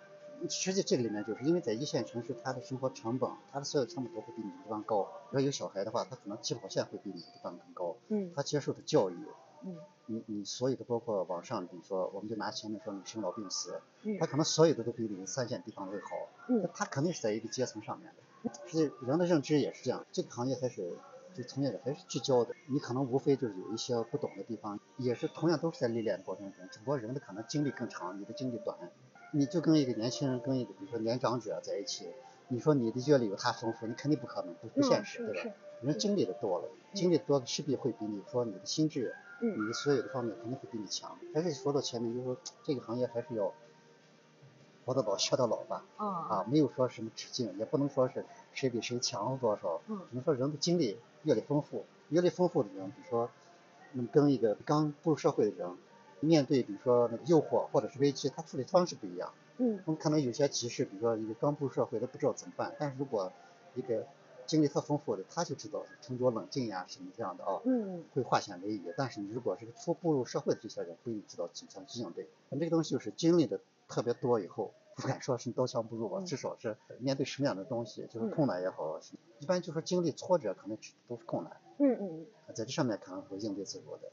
实际这个里面就是因为在一线城市，他的生活成本，他的所有成本都会比你地方高。如果有小孩的话，他可能起跑线会比你地方更高，嗯他接受的教育，嗯你你所有的包括网上，比如说我们就拿前面说你生老病死，嗯他可能所有的都比你三线地方会好。嗯他肯定是在一个阶层上面的。实际人的认知也是这样，这个行业还是就从业者还是聚焦的。你可能无非就是有一些不懂的地方，也是同样都是在历练过程中，只不过人的可能经历更长，你的经历短。你就跟一个年轻人跟一个比如说年长者在一起，你说你的阅历有他丰富，你肯定不可能，不不嗯现实，是对吧？人经历的多了，经历的多了势必会比你说你的心智嗯你所有的方面肯定会比你强。还是说到前面，就是说这个行业还是要活到老学到老吧。啊啊，没有说什么止境，也不能说是谁比谁强多少，嗯只能说人的经历阅历丰富，阅历丰富的人，比如说，嗯，跟一个刚步入社会的人，面对比如说那个诱惑或者是危机，他处理方式不一样。嗯我们可能有些急事，比如说一个刚步入社会，的不知道怎么办，但是如果一个经历特丰富的，他就知道沉着冷静呀什么这样的啊，嗯会化险为夷。但是你如果是初步入社会的这些人，不一定知道怎么去应对。那这个东西就是经历的特别多以后，不敢说是刀枪不入吧，嗯至少是面对什么样的东西，就是嗯困难也好，一般就是经历挫折，可能都是困难，嗯嗯在这上面可能会应对自如的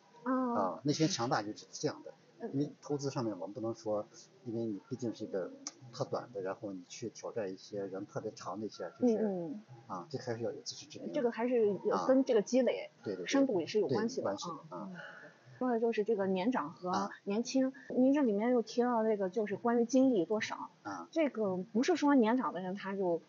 啊啊。内心强大就是这样的。嗯因为投资上面我们不能说，因为你毕竟是一个特短的，然后你去挑战一些人特别长的一些，就是、嗯啊，这还是要有自知之明。这个还是啊跟这个积累对对对深度也是有关系的关系啊。的啊。说的就是这个年长和啊年轻，您这里面又提到这个就是关于经历多少，啊，这个不是说年长的人他就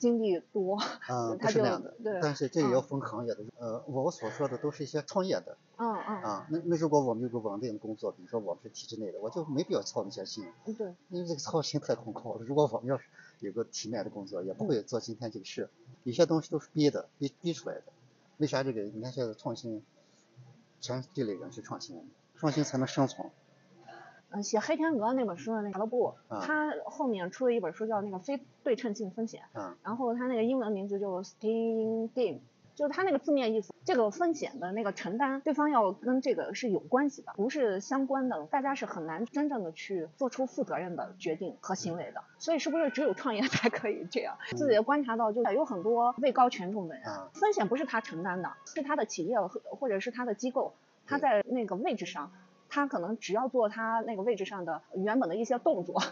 经历多，嗯，不他就是那样的。对，但是这也要嗯分行业的。呃，我所说的都是一些创业的嗯嗯啊。那那如果我们有个稳定的工作，比如说我们是体制内的，我就没必要操那些心，嗯，对，因为这个操心太空旷了。如果我们要是有个体面的工作，也嗯不会做今天这个事。有些东西都是逼的，逼逼出来的。为啥这个？你看现在创新，全这类人是创新，创新才能生存。嗯，写《黑天鹅》那本书的那个布，啊他后面出了一本书叫那个非对称性风险，嗯然后他那个英文名字就 Staying Game，就是他那个字面意思，这个风险的那个承担，对方要跟这个是有关系的，不是相关的，大家是很难真正的去做出负责任的决定和行为的。所以是不是只有创业才可以这样？自己也观察到，就是有很多位高权重的人，啊风险不是他承担的，是他的企业或者是他的机构，他在那个位置上，他可能只要做他那个位置上的原本的一些动作。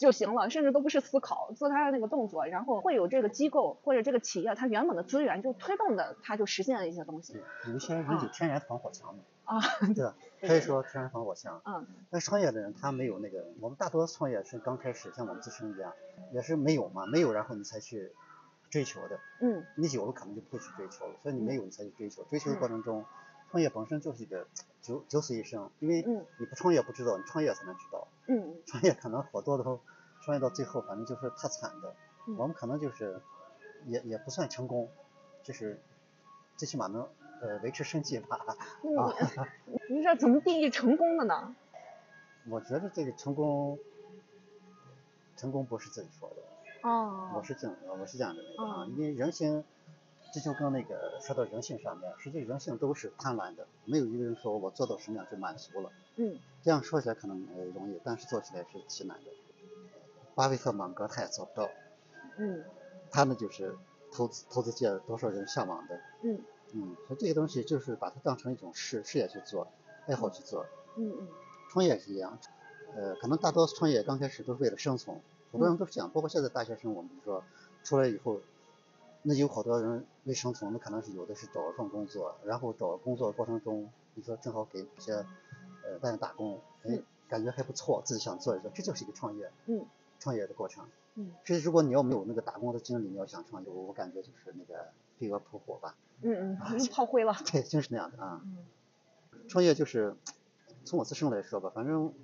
就行了，甚至都不是思考，做他的那个动作，然后会有这个机构或者这个企业，它原本的资源就推动的，它就实现了一些东西对，有一些人有天然防火墙嘛，啊，对吧？可以说天然防火墙。嗯但是创业的人他没有那个，我们大多数创业是刚开始，像我们自身一样，也是没有嘛，没有然后你才去追求的。嗯你有了可能就不会去追求了，所以你没有你才去追求。追求的过程中，创业本身就是一个九九死一生，因为嗯你不创业不知道，你创业才能知道。嗯 创业可能好多都创业到最后，反正就是太惨的。嗯我们可能就是也也不算成功，就是最起码能呃维持生计吧。你你这怎么定义成功的呢？我觉得这个成功，成功不是自己说的，哦我哦，是这样，我是这样认为的啊，嗯因为人性，这就跟那个说到人性上面，实际人性都是贪婪的，没有一个人说我做到什么样就满足了。嗯这样说起来可能呃容易，但是做起来是极难的。巴菲特、芒格他也做不到，嗯他呢就是投资投资界多少人向往的，嗯嗯，所以这些东西就是把它当成一种事事业去做，爱好去做。嗯嗯创业也是一样，呃，可能大多数创业刚开始都是为了生存，很多人都是这样，包括现在大学生，我们说出来以后，那有好多人为生存，那可能是有的是找一份工作，然后找工作过程中，你说正好给一些呃外面打工，哎嗯，感觉还不错，自己想做一做，这就是一个创业，嗯创业的过程。嗯其实如果你要没有那个打工的经历，你要想创业，我我感觉就是那个飞蛾扑火吧，嗯嗯，炮灰了。对，就是那样的啊。嗯 创业就是从我自身来说吧，反正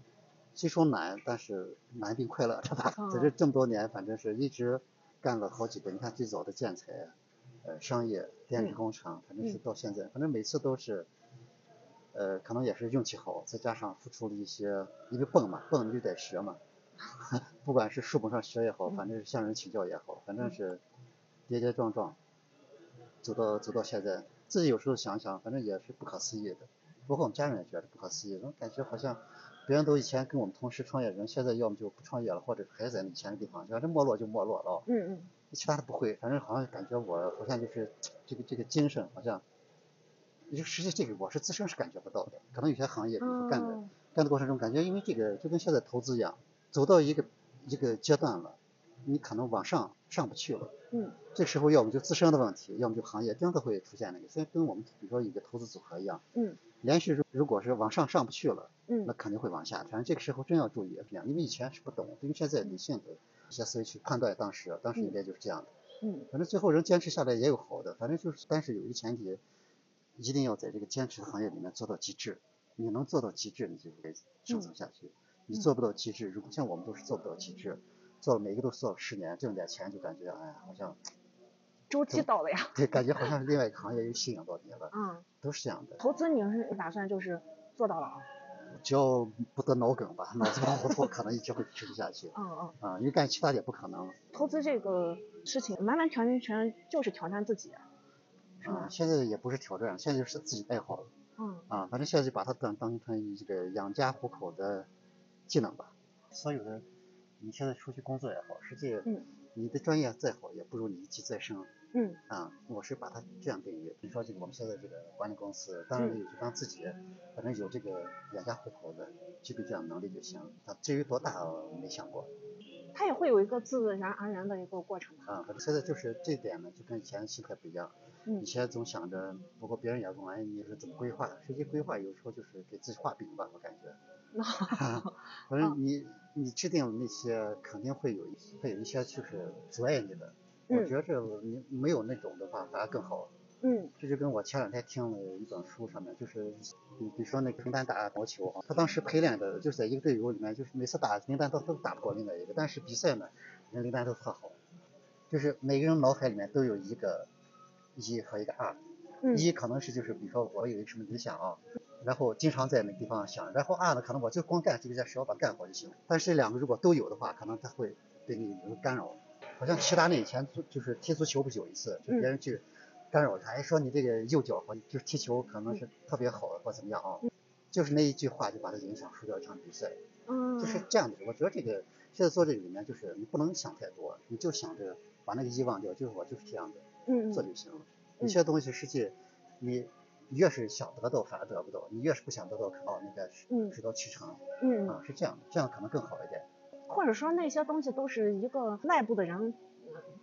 虽说难，但是难并快乐着吧。嗯在这这么多年，反正是一直干了好几个。你看最早的建材，呃，商业、电力嗯工程，反正是嗯到现在，反正每次都是，呃，可能也是运气好，再加上付出了一些，因为蹦嘛，蹦你就得学嘛。不管是书本上学也好，反正是向人请教也好，反正是跌跌撞撞，走到走到现在，自己有时候想想，反正也是不可思议的。包括我们家人也觉得不可思议，总感觉好像别人都以前跟我们同时创业人，现在要么就不创业了，或者还在以前的地方，反正没落就没落了，嗯嗯。其他的不会，反正好像感觉我好像就是这个这个精神好像，就实际这个我是自身是感觉不到的，可能有些行业，比如说干的、哦。干的过程中，感觉因为这个就跟现在投资一样，走到一个一个阶段了，你可能往上上不去了。嗯。这时候要么就自身的问题，要么就行业真的会出现那个，所以跟我们比如说一个投资组合一样，嗯连续如如果是往上上不去了，那嗯肯定会往下。反正这个时候真要注意这样，因为以前是不懂，因为现在理性的一些思维去判断当时，当时应该就是这样的。嗯反正最后人坚持下来也有好的，反正就是，但是有一个前提，一定要在这个坚持的行业里面做到极致。你能做到极致，你就会生存下去。你做不到极致，如果像我们都是做不到极致，做了每一个都做了十年，挣点钱就感觉哎呀，好像周期到了呀。对，感觉好像是另外一个行业又吸引到你了。嗯，都是这样的。投资你是打算就是做到了啊？只要不得脑梗吧，脑子不糊涂，可能一直会持续下去。嗯嗯。啊，因为干其他也不可能。投资这个事情完完全全就是挑战自己，是吧？现在也不是挑战，现在就是自己爱好。嗯。啊，反正现在就把它当当成这个养家糊口的技能吧。所有的，你现在出去工作也好，实际你的专业再好，也不如你一技在身。嗯。啊，我是把它这样定义。比如说这个我们现在这个管理公司，当然也就当自己，反正有这个养家糊口的，具备这样能力就行。啊，至于多大，没想过。它也会有一个自然而然的一个过程啊，现在就是这点呢，就跟以前心态不一样。以前总想着，不过别人也问，哎，你是怎么规划？实际规划有时候就是给自己画饼吧，我感觉。反正你你制定那些肯定会有一会有一些就是阻碍你的。我觉着你没有那种的话反而更好。嗯。这就跟我前两天听了一本书上面，就是比比如说那个林丹打毛球，他当时陪练的就是在一个队伍里面，就是每次打林丹都都打不过另外一个，但是比赛呢，人林丹都特好。就是每个人脑海里面都有一个一和一个二。一可能是就是比如说我有一个什么理想啊。然后经常在那个地方想，然后二呢，可能我就光干这个件事，我把它干好就行。但是这两个如果都有的话，可能他会对你有干扰。好像齐达内以前足就是踢足球不是有一次，就别人去干扰他，哎说你这个右脚或就是踢球可能是特别好或怎么样啊，就是那一句话就把他影响输掉一场比赛。嗯。就是这样子，我觉得这个现在做这个里面就是你不能想太多，你就想着把那个一忘掉，就是我就是这样的，嗯做就行了。有些东西实际你。越是想得到，反而得不到；你越是不想得到，可能那个水到渠成。嗯。啊，是这样的，这样可能更好一点。或者说那些东西都是一个外部的人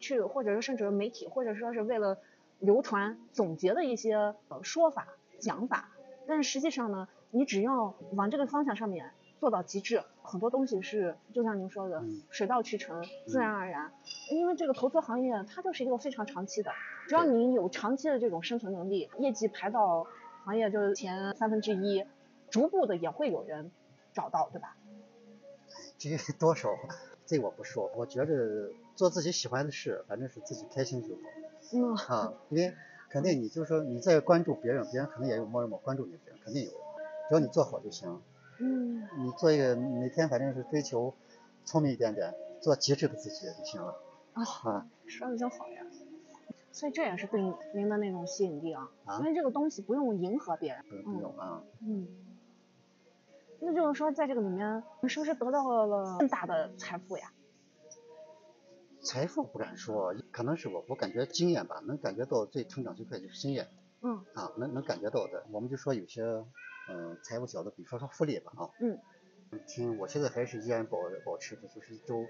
去，或者说甚至媒体，或者说是为了流传总结的一些说法、讲法。但是实际上呢，你只要往这个方向上面做到极致，很多东西是就像您说的，水到渠成，自然而然。因为这个投资行业它就是一个非常长期的。只要你有长期的这种生存能力，业绩排到行业就是前三分之一，逐步的也会有人找到，对吧？至于多少，这我不说。我觉着做自己喜欢的事，反正是自己开心就好。嗯。啊，因为肯定你就是说你在关注别人，别人可能也有默默关注你的人，肯定有。只要你做好就行。嗯。你做一个每天反正是追求聪明一点点，做极致的自己就行了。啊。说的真好呀。所以这也是对您的那种吸引力啊，因为这个东西不用迎合别人，不用啊，嗯，那就是说在这个里面，你是不是得到了更大的财富呀？财富不敢说，可能是我我感觉经验吧，能感觉到最成长最快就是经验，嗯，啊，能能感觉到的，我们就说有些嗯财务角度，比如说说复利吧啊，嗯，听我现在还是依然保保持的就是一周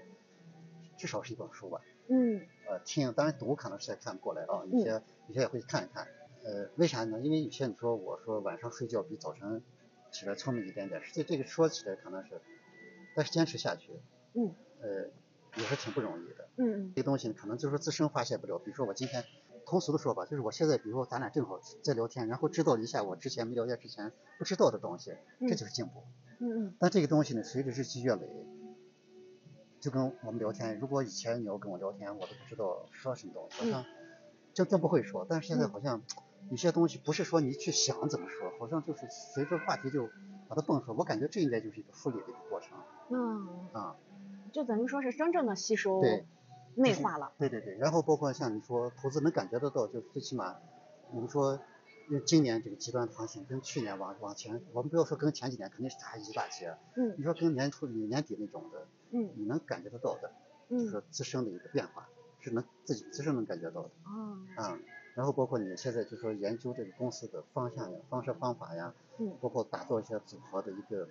至少是一本书吧。嗯，呃，听，当然读可能是在看不过来啊，有些有些也会看一看，呃，为啥呢？因为有些你说我说晚上睡觉比早晨起来聪明一点点，实际这个说起来可能是，但是坚持下去，嗯，呃，也是挺不容易的，嗯嗯，这个东西可能就是自身发现不了，比如说我今天通俗的说吧，就是我现在比如说咱俩正好在聊天，然后知道了一下我之前没了解之前不知道的东西，这就是进步，嗯嗯，但这个东西呢，随着日积月累。就跟我们聊天，如果以前你要跟我聊天，我都不知道说什么东西，好像真真不会说。但是现在好像有些东西不是说你去想怎么说，好像就是随着话题就把它蹦出来。我感觉这应该就是一个复利的一个过程。嗯。啊。就等于说是真正的吸收。对。内化了。对对对，然后包括像你说投资能感觉得到，就最起码，我们说，因为今年这个极端行情跟去年往往前，我们不要说跟前几年肯定是差一大截。嗯。你说跟年初年底那种的。嗯，你能感觉得到的，就是说自身的一个变化，是能自己自身能感觉到的。啊。啊，然后包括你现在就说研究这个公司的方向呀、方式方法呀，嗯，包括打造一些组合的一个，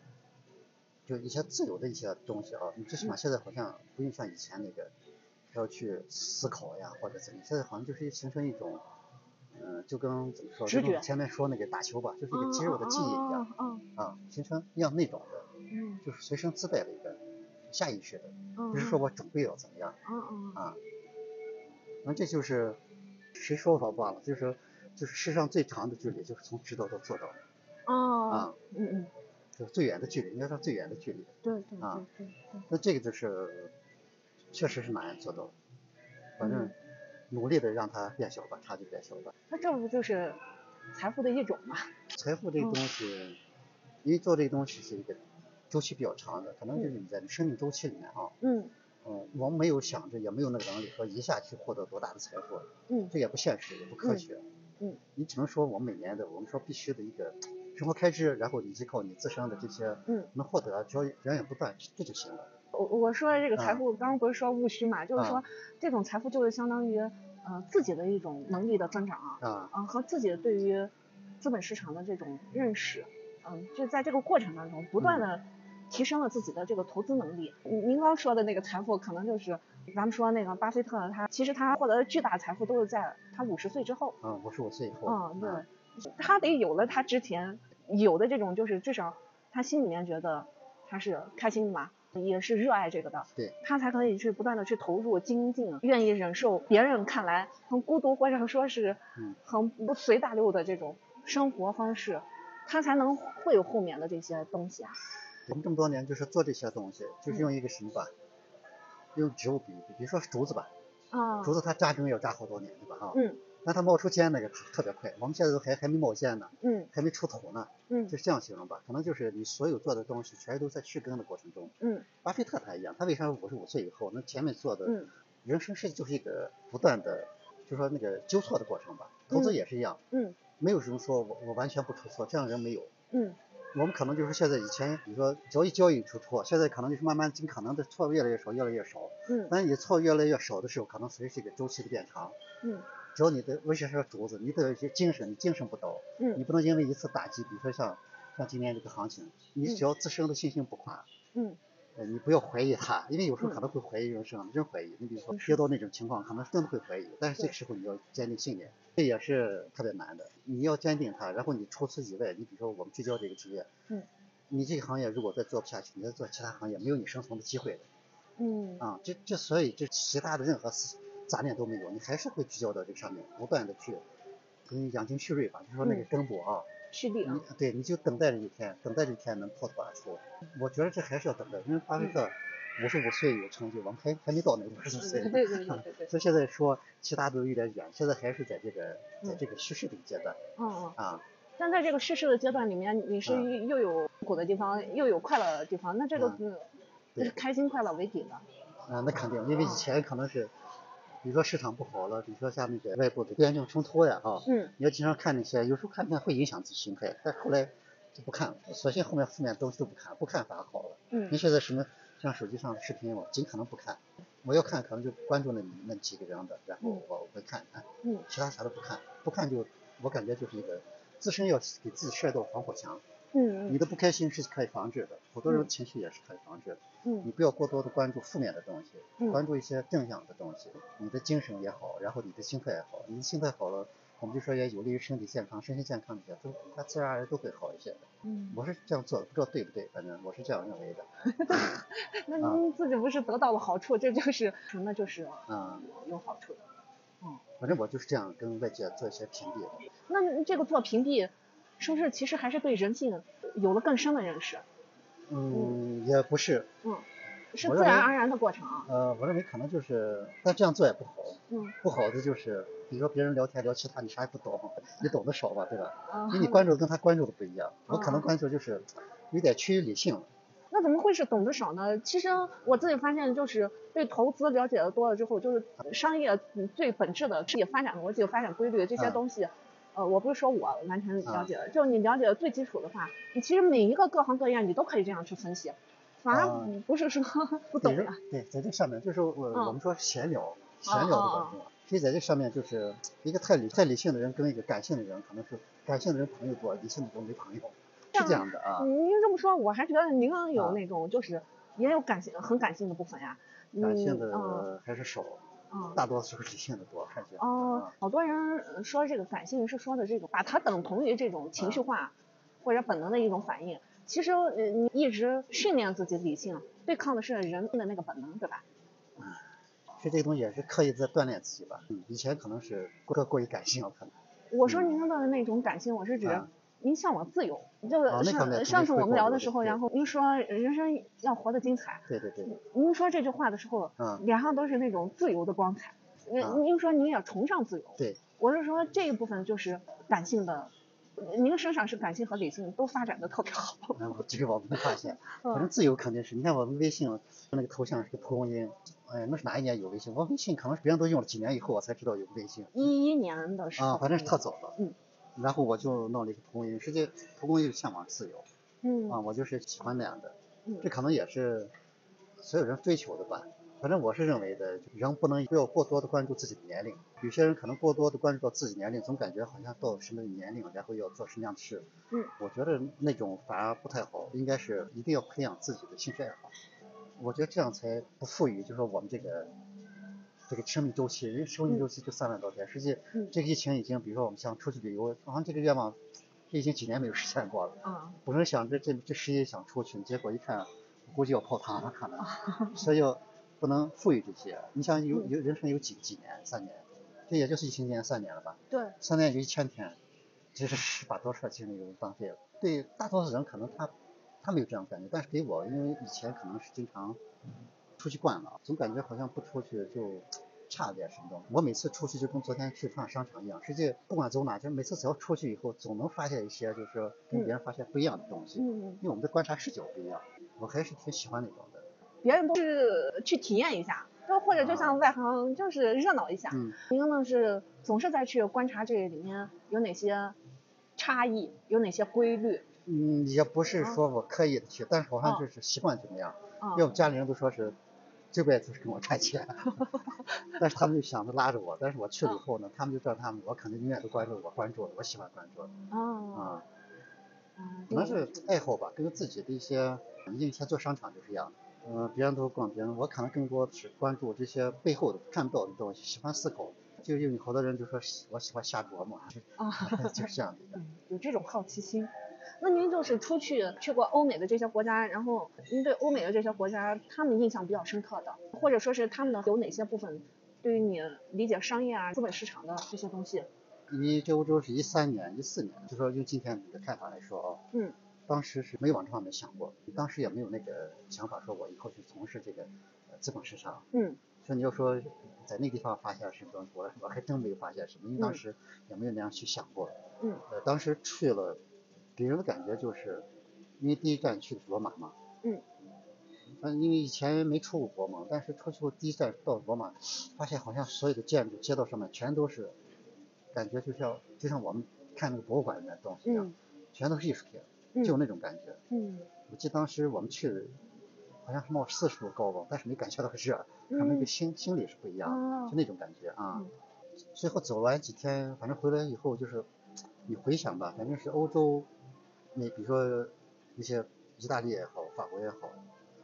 就一些自由的一些东西啊。你最起码现在好像不用像以前那个，还要去思考呀或者怎么，现在好像就是形成一种，嗯，就跟怎么说，就前面说那个打球吧，就是一个肌肉的记忆一样，啊，形成一样那种的，嗯，就是随身自带的一个。下意识的，不是说我准备要怎么样，啊，那这就是谁说我忘了，就是就是世上最长的距离，就是从知道到做到。哦，啊，嗯嗯，就是最远的距离，应该说最远的距离。对对啊对对对，那这个就是，确实是难做到。反正嗯努力的让它变小吧，差距变小吧。那这不就是财富的一种嘛？财富这个东西，因为做这个东西是一个周期比较长的，可能就是你在你生命周期里面啊，嗯嗯，我们没有想着，也没有那个能力说一下去获得多大的财富，嗯这也不现实，也不科学。嗯你只能说我们每年的，我们说必须的一个生活开支，然后你依靠你自身的这些嗯，能获得，只要源源不断，这就行了。我我说的这个财啊富，刚刚不是说务虚嘛，就是说啊这种财富就是相当于呃自己的一种能力的增长啊，啊，啊和自己对于资本市场的这种认识，嗯，就在这个过程当中不断的提升了自己的这个投资能力。您您刚说的那个财富，可能就是咱们说那个巴菲特，他其实他获得的巨大财富都是在他五十岁之后。嗯，五十五岁以后，嗯，对啊，他得有了他之前有的这种，就是至少他心里面觉得他是开心的嘛，也是热爱这个的，对，他才可以去不断的去投入精进，愿意忍受别人看来很孤独或者说是嗯。很不随大流的这种生活方式，他才能会有后面的这些东西啊。我们这么多年就是做这些东西，就是用一个什么吧，用植物比喻，比如说竹子吧，啊，竹子它扎根要扎好多年，对吧？哈，嗯那它冒出尖那个特别快，我们现在都还还没冒尖呢，嗯还没出头呢，嗯就是这样形容吧。可能就是你所有做的东西，全都在去根的过程中。嗯巴菲特他一样，他为啥五十五岁以后，那前面做的嗯人生是就是一个不断的，就说那个纠错的过程吧。投资嗯也是一样，嗯没有人说我我完全不出错，这样人没有。嗯我们可能就是现在以前，比如说交易交易出错，现在可能就是慢慢尽可能的错越来越少，越来越少。嗯当你错越来越少的时候，可能随着这个周期的变长，嗯只要你的，尤其是竹子，你得有一些精神，你精神不倒，你嗯不能因为一次打击，比如说像像今年这个行情，你只要自身的信心不垮，嗯呃，你不要怀疑它，因为有时候嗯可能会怀疑人生，真怀疑。你比如说是跌到那种情况，可能真的会怀疑，但是这个时候你要坚定信念，这也是特别难的。你要坚定它，然后你除此以外，你比如说我们聚焦这个职业，嗯，你这个行业如果再做不下去，你再做其他行业，没有你生存的机会的嗯啊。这这所以这其他的任何思杂念都没有，你还是会聚焦到这个上面，不断的去，跟养精蓄锐吧，就说那个嗯根部啊。蓄力啊你，对，你就等待这一天，等待这一天能破土而出。我觉得这还是要等待，因为巴菲特五十五岁有成就，我们还还没到那五十五岁对。对对对对对，所以现在说其他都有点远，现在还是在这个在嗯这个叙事的阶段嗯嗯。啊。但在这个逝世的阶段里面，你是嗯又有苦的地方，又有快乐的地方，那这个嗯嗯，对就是开心快乐为底的。啊，那肯定，因为以前可能是，比如说市场不好了，比如说像那个外部的边境冲突呀，啊，嗯你要经常看那些，有时候看片会影响自己心态，但后来就不看了，索性后面负面东西都不看，不看反而好了。嗯。你现在什么像手机上的视频，我尽可能不看，我要看可能就关注那那几个人的，然后嗯。我会看一看，嗯。其他啥都不看，不看就我感觉就是一个自身要给自己设一道防火墙，嗯嗯你的不开心是可以防治的，好多人嗯情绪也是可以防治的。嗯你不要过多的关注负面的东西，嗯关注一些正向的东西。你的精神也好，然后你的心态也好，你的心态好了，我们就说也有利于身体健康、身心健康一些，都它自然而然都会好一些的。嗯，我是这样做的，不知道对不对，反正我是这样认为的。那啊您自己不是得到了好处，这就是那就是嗯，有好处的。反正我就是这样跟外界做一些屏蔽的。那这个做屏蔽，是不是其实还是对人性有了更深的认识？嗯，也不是，嗯，是自然而然的过程啊。呃，我认为可能就是，但这样做也不好。嗯不好的就是，比如说别人聊天聊其他，你啥也不懂，你懂得少吧，对吧？啊因为你关注的跟他关注的不一样，我可能哦关注就是有点趋于理性了。那怎么会是懂得少呢？其实我自己发现，就是对投资了解的多了之后，就是商业最本质的企业发展逻辑、发展规律这些嗯东西，呃，我不是说我完全了啊解了，就是你了解的最基础的话，你其实每一个各行各业你都可以这样去分析，反而啊不是说不懂对在这上面就是我、嗯我们说闲聊，闲啊聊的啊啊过程。所以在这上面就是一个太理太理性的人跟一个感性的人，可能是感性的人朋友多，理性的人没朋友，是这样的啊。您这么说，我还觉得您有啊那种就是也有感性很感性的部分呀。感性的还是少，嗯大多数是理性的多，看起来。哦，好多人说这个感性是说的这个，把它等同于这种情绪化或者本能的一种反应。其实呃，你一直训练自己理性，对抗的是人的那个本能，对吧？嗯是这个东西也是刻意在锻炼自己吧。嗯，以前可能是过过于感性了，可能。我说您的那种感性，我是指啊您向往自由。就是上上次我们聊的时候，然后您说人生要活得精彩，对对对，您说这句话的时候，嗯脸上都是那种自由的光彩。您啊您说您也崇尚自由，对，我是说这一部分就是感性的，您身上是感性和理性都发展的特别好。然后这个我没发现，反正嗯自由肯定是。你看我们微信那个头像是个蒲公英，哎，那是哪一年有微信？我微信可能是别人都用了几年以后我才知道有微信。一一年的时候，啊，反正是特早了。嗯。然后我就弄了一个蒲公英，实际蒲公英是向往自由嗯啊，我就是喜欢那样的。嗯这可能也是所有人追求的吧。反正我是认为的，人不能不要过多的关注自己的年龄。有些人可能过多的关注到自己年龄，总感觉好像到什么年龄，然后要做什么样的事。嗯。我觉得那种反而不太好，应该是一定要培养自己的兴趣爱好。我觉得这样才不赋予，就是说我们这个这个生命周期，人生命周期就三万多天，实际嗯这个疫情已经，比如说我们想出去旅游，好像这个愿望这已经几年没有实现过了。啊本来想着这这十一想出去，结果一看，估计要泡汤了，可能，所以要不能富裕这些。你想有有人生有几几年？三年，这也就是疫情年三年了吧？对，三年就一千天，这是把多少精力都浪费了。对大多数人可能他他没有这样感觉，但是给我，因为以前可能是经常出去惯了，总感觉好像不出去就差了点什么东西。我每次出去就跟昨天去逛商场一样，实际不管走哪，就是每次只要出去以后，总能发现一些就是说跟别人发现不一样的东西，嗯，因为我们的观察视角不一样。我还是挺喜欢那种的。别人都是去体验一下，就或者就像外行就是热闹一下。嗯，您呢是总是在去观察这里面有哪些差异，有哪些规律。嗯，也不是说我刻意的去，但是好像哦就是习惯怎么样。啊要不家里人都说是这辈子就是跟我赚钱，但是他们就想着拉着我，但是我去了以后呢，他们就知道他们，我肯定永远都关注我关注的，我喜欢关注的啊可能是爱好吧，跟自己的一些，因为以前做商场就是一样的，嗯、别人都逛别人，我可能更多的是关注这些背后的看不到的东西，喜欢思考。就因为好多人就说我喜欢瞎琢磨，啊 就是这样的。嗯，有这种好奇心。那您就是出去去过欧美的这些国家，然后您对欧美的这些国家，他们印象比较深刻的，或者说是他们的有哪些部分，对于你理解商业啊、资本市场的这些东西，因为这欧洲是一三年、一四年，就说用今天的看法来说啊，嗯，当时是没往这方面想过，当时也没有那个想法说我以后去从事这个呃资本市场。嗯所以你要说在那个地方发现什么东西，我我还真没有发现什么，因为当时也没有那样去想过。嗯呃，当时去了，给人的感觉就是，因为第一站去的是罗马嘛。嗯。嗯，因为以前没出过国嘛，但是出去后第一站到罗马，发现好像所有的建筑、街道上面全都是，感觉就像就像我们看那个博物馆里面的东西一样，嗯全都是艺术品，嗯就有那种感觉。嗯我记得当时我们去，好像是冒四十度高温，但是没感觉到热，可能那个嗯心心里是不一样就那种感觉啊嗯。最后走完几天，反正回来以后就是，你回想吧，反正是欧洲，那比如说一些意大利也好，法国也好，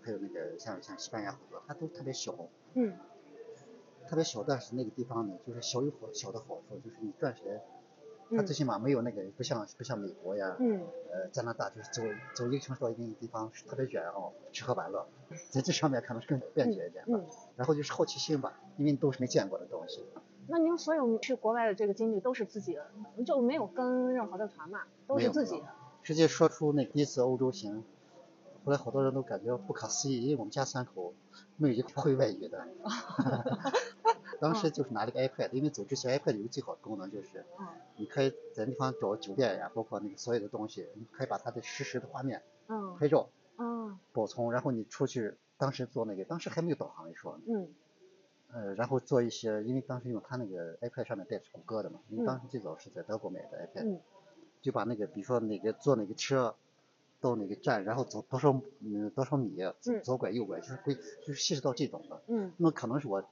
还有那个像像西班牙好多，它都特别小，嗯特别小，但是那个地方呢，就是小有好小的好处，就是你转起来，它嗯最起码没有那个不像不像美国呀，嗯呃，加拿大就是走走一个城市到一个地方是特别远哦，吃喝玩乐，在这上面可能是更便捷一点吧。嗯。然后就是好奇心吧，因为都是没见过的东西。那您所有去国外的这个经历都是自己，就没有跟任何的团嘛，都是自己。直接说出那第一次欧洲行，后来好多人都感觉不可思议，因为我们家三口没有一个会外语的。当时就是拿了个 iPad，因为走之前 iPad 有个最好的功能就是，嗯。你可以在那地方找酒店呀，包括那个所有的东西，你可以把它的实时的画面嗯。拍照嗯。保存，然后你出去，当时做那个，当时还没有导航一说呢。嗯。呃，然后做一些，因为当时用它那个 iPad 上面带是谷歌的嘛，因为当时最早是在德国买的 iPad，、嗯就把那个比如说哪个坐哪个车到哪个站，然后走多少嗯多少米，左拐右拐，就是会就是细致到这种的。嗯那可能是我，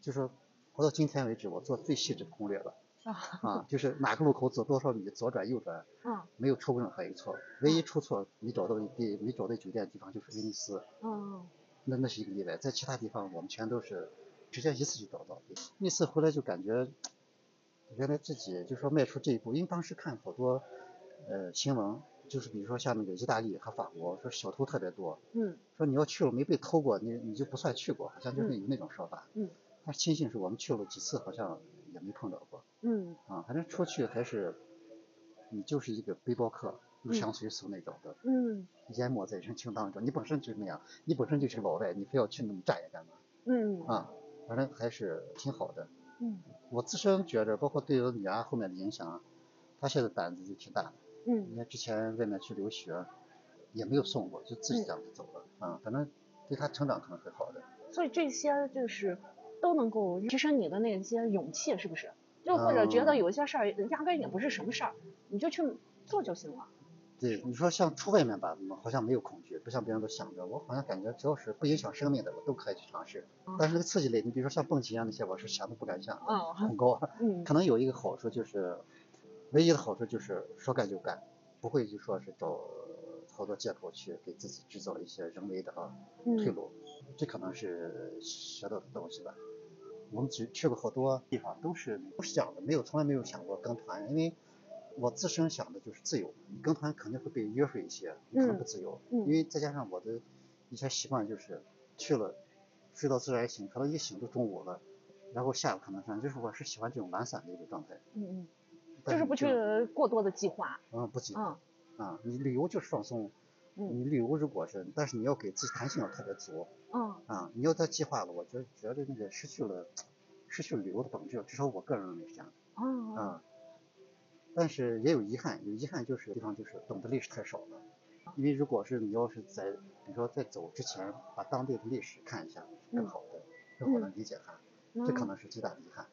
就是活到今天为止我做最细致的攻略了 啊啊，就是哪个路口走多少米，左转右转，嗯没有出过任何一个错，唯一出错没找到的地没找到酒店的地方就是威尼斯，嗯那那是一个例外，在其他地方我们全都是直接一次就找到。那次回来就感觉，原来自己就说迈出这一步，因为当时看好多呃新闻，就是比如说像那个意大利和法国，说小偷特别多，嗯说你要去了没被偷过，你你就不算去过，好像就是有那种说法。嗯。但庆幸是我们去了几次，好像也没碰到过。嗯啊，反正出去还是你就是一个背包客，入乡随俗那种的，嗯淹没在人群当中。你本身就是那样，你本身就是个老外，你非要去那么站一干嘛？嗯啊，反正还是挺好的。嗯我自身觉着，包括对我女儿后面的影响，她现在胆子就挺大的。嗯你看之前外面去留学，也没有送过，就自己这样子走了。啊，反正对她成长可能会好的。所以这些就是都能够提升你的那些勇气，是不是？就或者觉得有一些事儿压根儿也不是什么事儿，你就去做就行了。对，你说像出外面吧，嗯好像没有恐惧，不像别人都想着，我好像感觉只要是不影响生命的，我都可以去尝试。但是那个刺激类，你比如说像蹦极啊那些，我是想都不敢想，嗯很高。嗯可能有一个好处就是，唯一的好处就是说干就干，不会就说是找好多借口去给自己制造一些人为的啊退嗯路，这可能是学到的东西吧。我们去去过好多地方，都是不是这样的，没有从来没有想过跟团，因为我自身想的就是自由，你跟团肯定会被约束一些，你可能不自由，嗯因为再加上我的以前习惯就是去了睡到自然醒，可能一醒就中午了，然后下午可能上，就是我是喜欢这种懒散的一个状态，嗯嗯，但就是不去过多的计划。嗯不计嗯啊，你旅游就是放松，嗯你旅游如果是，但是你要给自己弹性要特别足，嗯啊，你要再计划了，我觉得觉得那个失去了失去了旅游的本质，至少我个人认为是这样嗯啊。但是也有遗憾，有遗憾就是地方就是懂得历史太少了，因为如果是你要是在比如说在走之前把当地的历史看一下，是更好的，更好的理解它，这可能是最大的遗憾。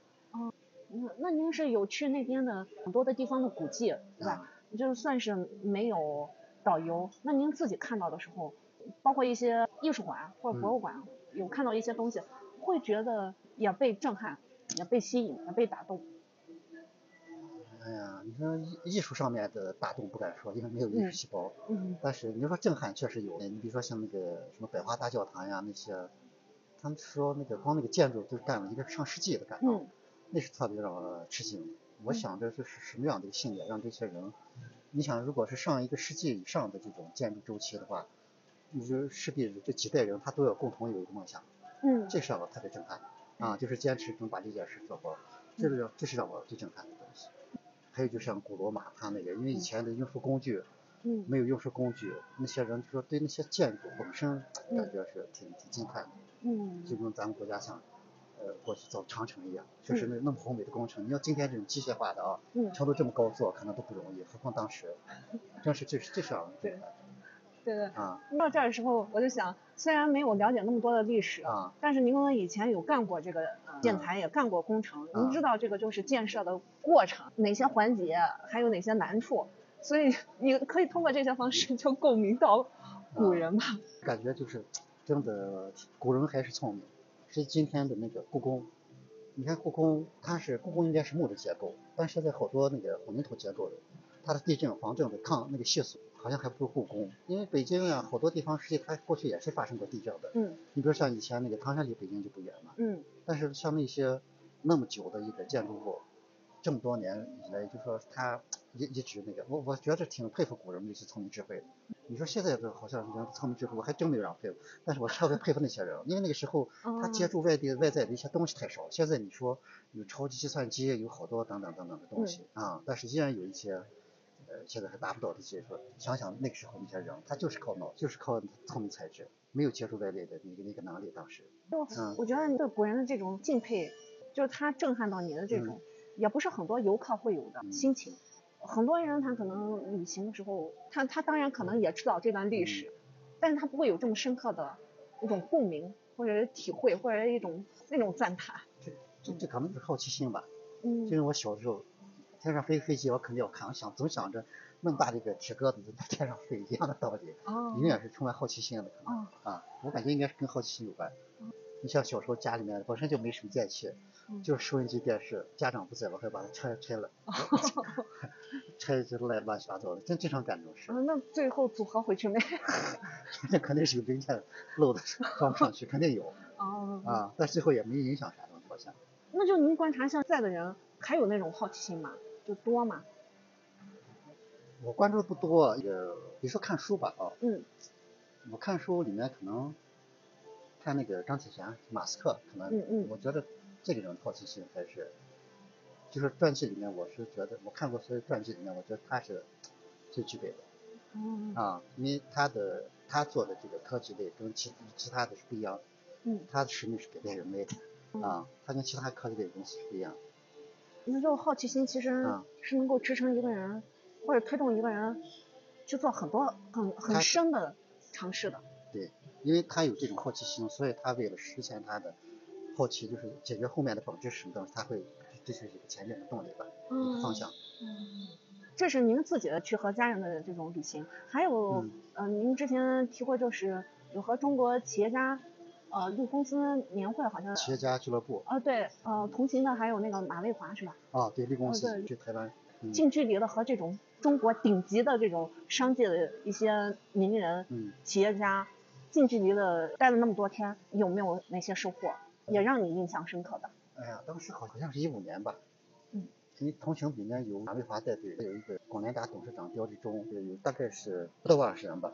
那那您是有去那边的很多的地方的古迹，对吧？啊，就算是没有导游，那您自己看到的时候，包括一些艺术馆或者博物馆，有看到一些东西，会觉得也被震撼，也被吸引，也被打动。哎呀，你说艺艺术上面的大动不敢说，因为没有艺术细胞。嗯但是你说震撼确实有，你比如说像那个什么百花大教堂呀那些，他们说那个光那个建筑就干了一个上世纪的感觉，嗯那是特别让我吃惊。我嗯想着这是什么样的一个信念，让这些人，你想如果是上一个世纪以上的这种建筑周期的话，你就势必这几代人他都要共同有一个梦想，嗯这是让我特别震撼啊，就是坚持能把这件事做好，这是让这是让我最震撼。还有就像古罗马，他那个因为以前的运输工具。嗯。没有运输工具，那些人就说对那些建筑本身感觉是挺挺惊叹的，嗯。就跟咱们国家像，呃，过去造长城一样，确实那那么宏伟的工程，你要今天这种机械化的啊，嗯，成都这么高做可能都不容易，何况当时，真是这是这是让人震撼对对。啊到这儿的时候，我就想，虽然没有了解那么多的历史，啊但是您可能以前有干过这个呃建材，也干过工程，您知道这个就是建设的过程，哪些环节，还有哪些难处，所以你可以通过这些方式就共鸣到古人吧。感觉就是真的古人还是聪明，是今天的那个故宫。你看故宫，它是故宫应该是木质结构，但现在好多那个混凝土结构的，它的地震防震的抗那个系数好像还不如故宫。因为北京啊，好多地方实际它过去也是发生过地震的。嗯你比如像以前那个唐山离北京就不远嘛，嗯但是像那些那么久的一个建筑物，这么多年以来，就说它一一直那个，我我觉得挺佩服古人的一些聪明智慧的。你说现在这好像人聪明智慧，我还真没有让佩服，但是我特别佩服那些人，因为那个时候他接触外地外在的一些东西太少。现在你说有超级计算机，有好多等等等等的东西啊，但是依然有一些。呃，现在还达不到的技术。想想那个时候那些人，他就是靠脑，就是靠聪明才智，没有接触外力的那个那个能力。当时，就嗯我觉得对古人的这种敬佩，就是他震撼到你的这种，也不是很多游客会有的嗯心情。很多人他可能旅行的时候，他他当然可能也知道这段历史，但是他不会有这么深刻的一种共鸣，或者是体会，或者是一种那种赞叹。这这这可能是好奇心吧。嗯就是我小时候，天上飞飞机，我肯定要看，我想总想着那么大的一个铁鸽子在天上飞一样的道理，哦永远是充满好奇心的可能哦啊。我感觉应该是跟好奇心有关。你像小时候家里面本身就没什么电器，嗯就是收音机、电视，家长不在，我还把它拆拆了，拆就乱乱七八糟的，真经常干这种事。嗯，那最后组合回去没？那肯定是有零件漏的装不上去，肯定有哦，啊，但最后也没影响啥东西，好像。那就您观察现在的人还有那种好奇心吗？就多吗？我关注的不多，也比如说看书吧，啊，嗯我看书里面可能看那个张铁贤、马斯克，可能嗯嗯我觉得这个人好奇心还是就是传记里面，我是觉得我看过所有传记里面，我觉得他是最具备的。嗯啊，因为他的他做的这个科技类跟其其他的是不一样的，嗯，他的使命是改变人类的，啊，他跟其他科技类的东西是不一样的。那这个好奇心其实啊是能够支撑一个人，或者推动一个人去做很多很很深的尝试的。对，因为他有这种好奇心，所以他为了实现他的好奇，就是解决后面的本质是什么的，他会这就是一个前进的动力吧，一个方向。嗯，这是您自己的去和家人的这种旅行，还有嗯，呃，您之前提过就是有和中国企业家，呃，立公司年会好像，企业家俱乐部呃，对，呃，同行的还有那个马蔚华是吧？啊，对，立公司去台湾，嗯近距离的和这种中国顶级的这种商界的一些名人、嗯，企业家，近距离的待了那么多天，有没有哪些收获，也让你印象深刻的？哎呀，当时好像是一五年吧，嗯，因为同行里面有马蔚华带队，还有一个广联达董事长刁志忠，有有大概是不到二十人吧。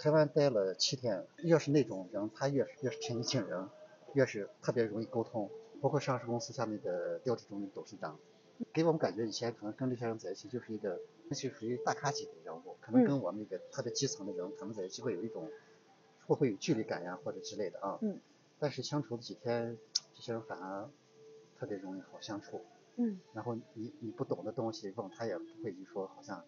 台湾待了七天，越是那种人，他越是越是平易近人，越是特别容易沟通。包括上市公司下面的刁志忠董事长，给我们感觉以前可能跟这些人在一起就是一个，那是属于大咖级的人物，可能跟我们那个特别基层的人，可能在一起会有一种会不会有距离感呀或者之类的啊。嗯。但是相处了几天，这些人反而特别容易好相处。嗯然后你你不懂的东西问他也不会就说好像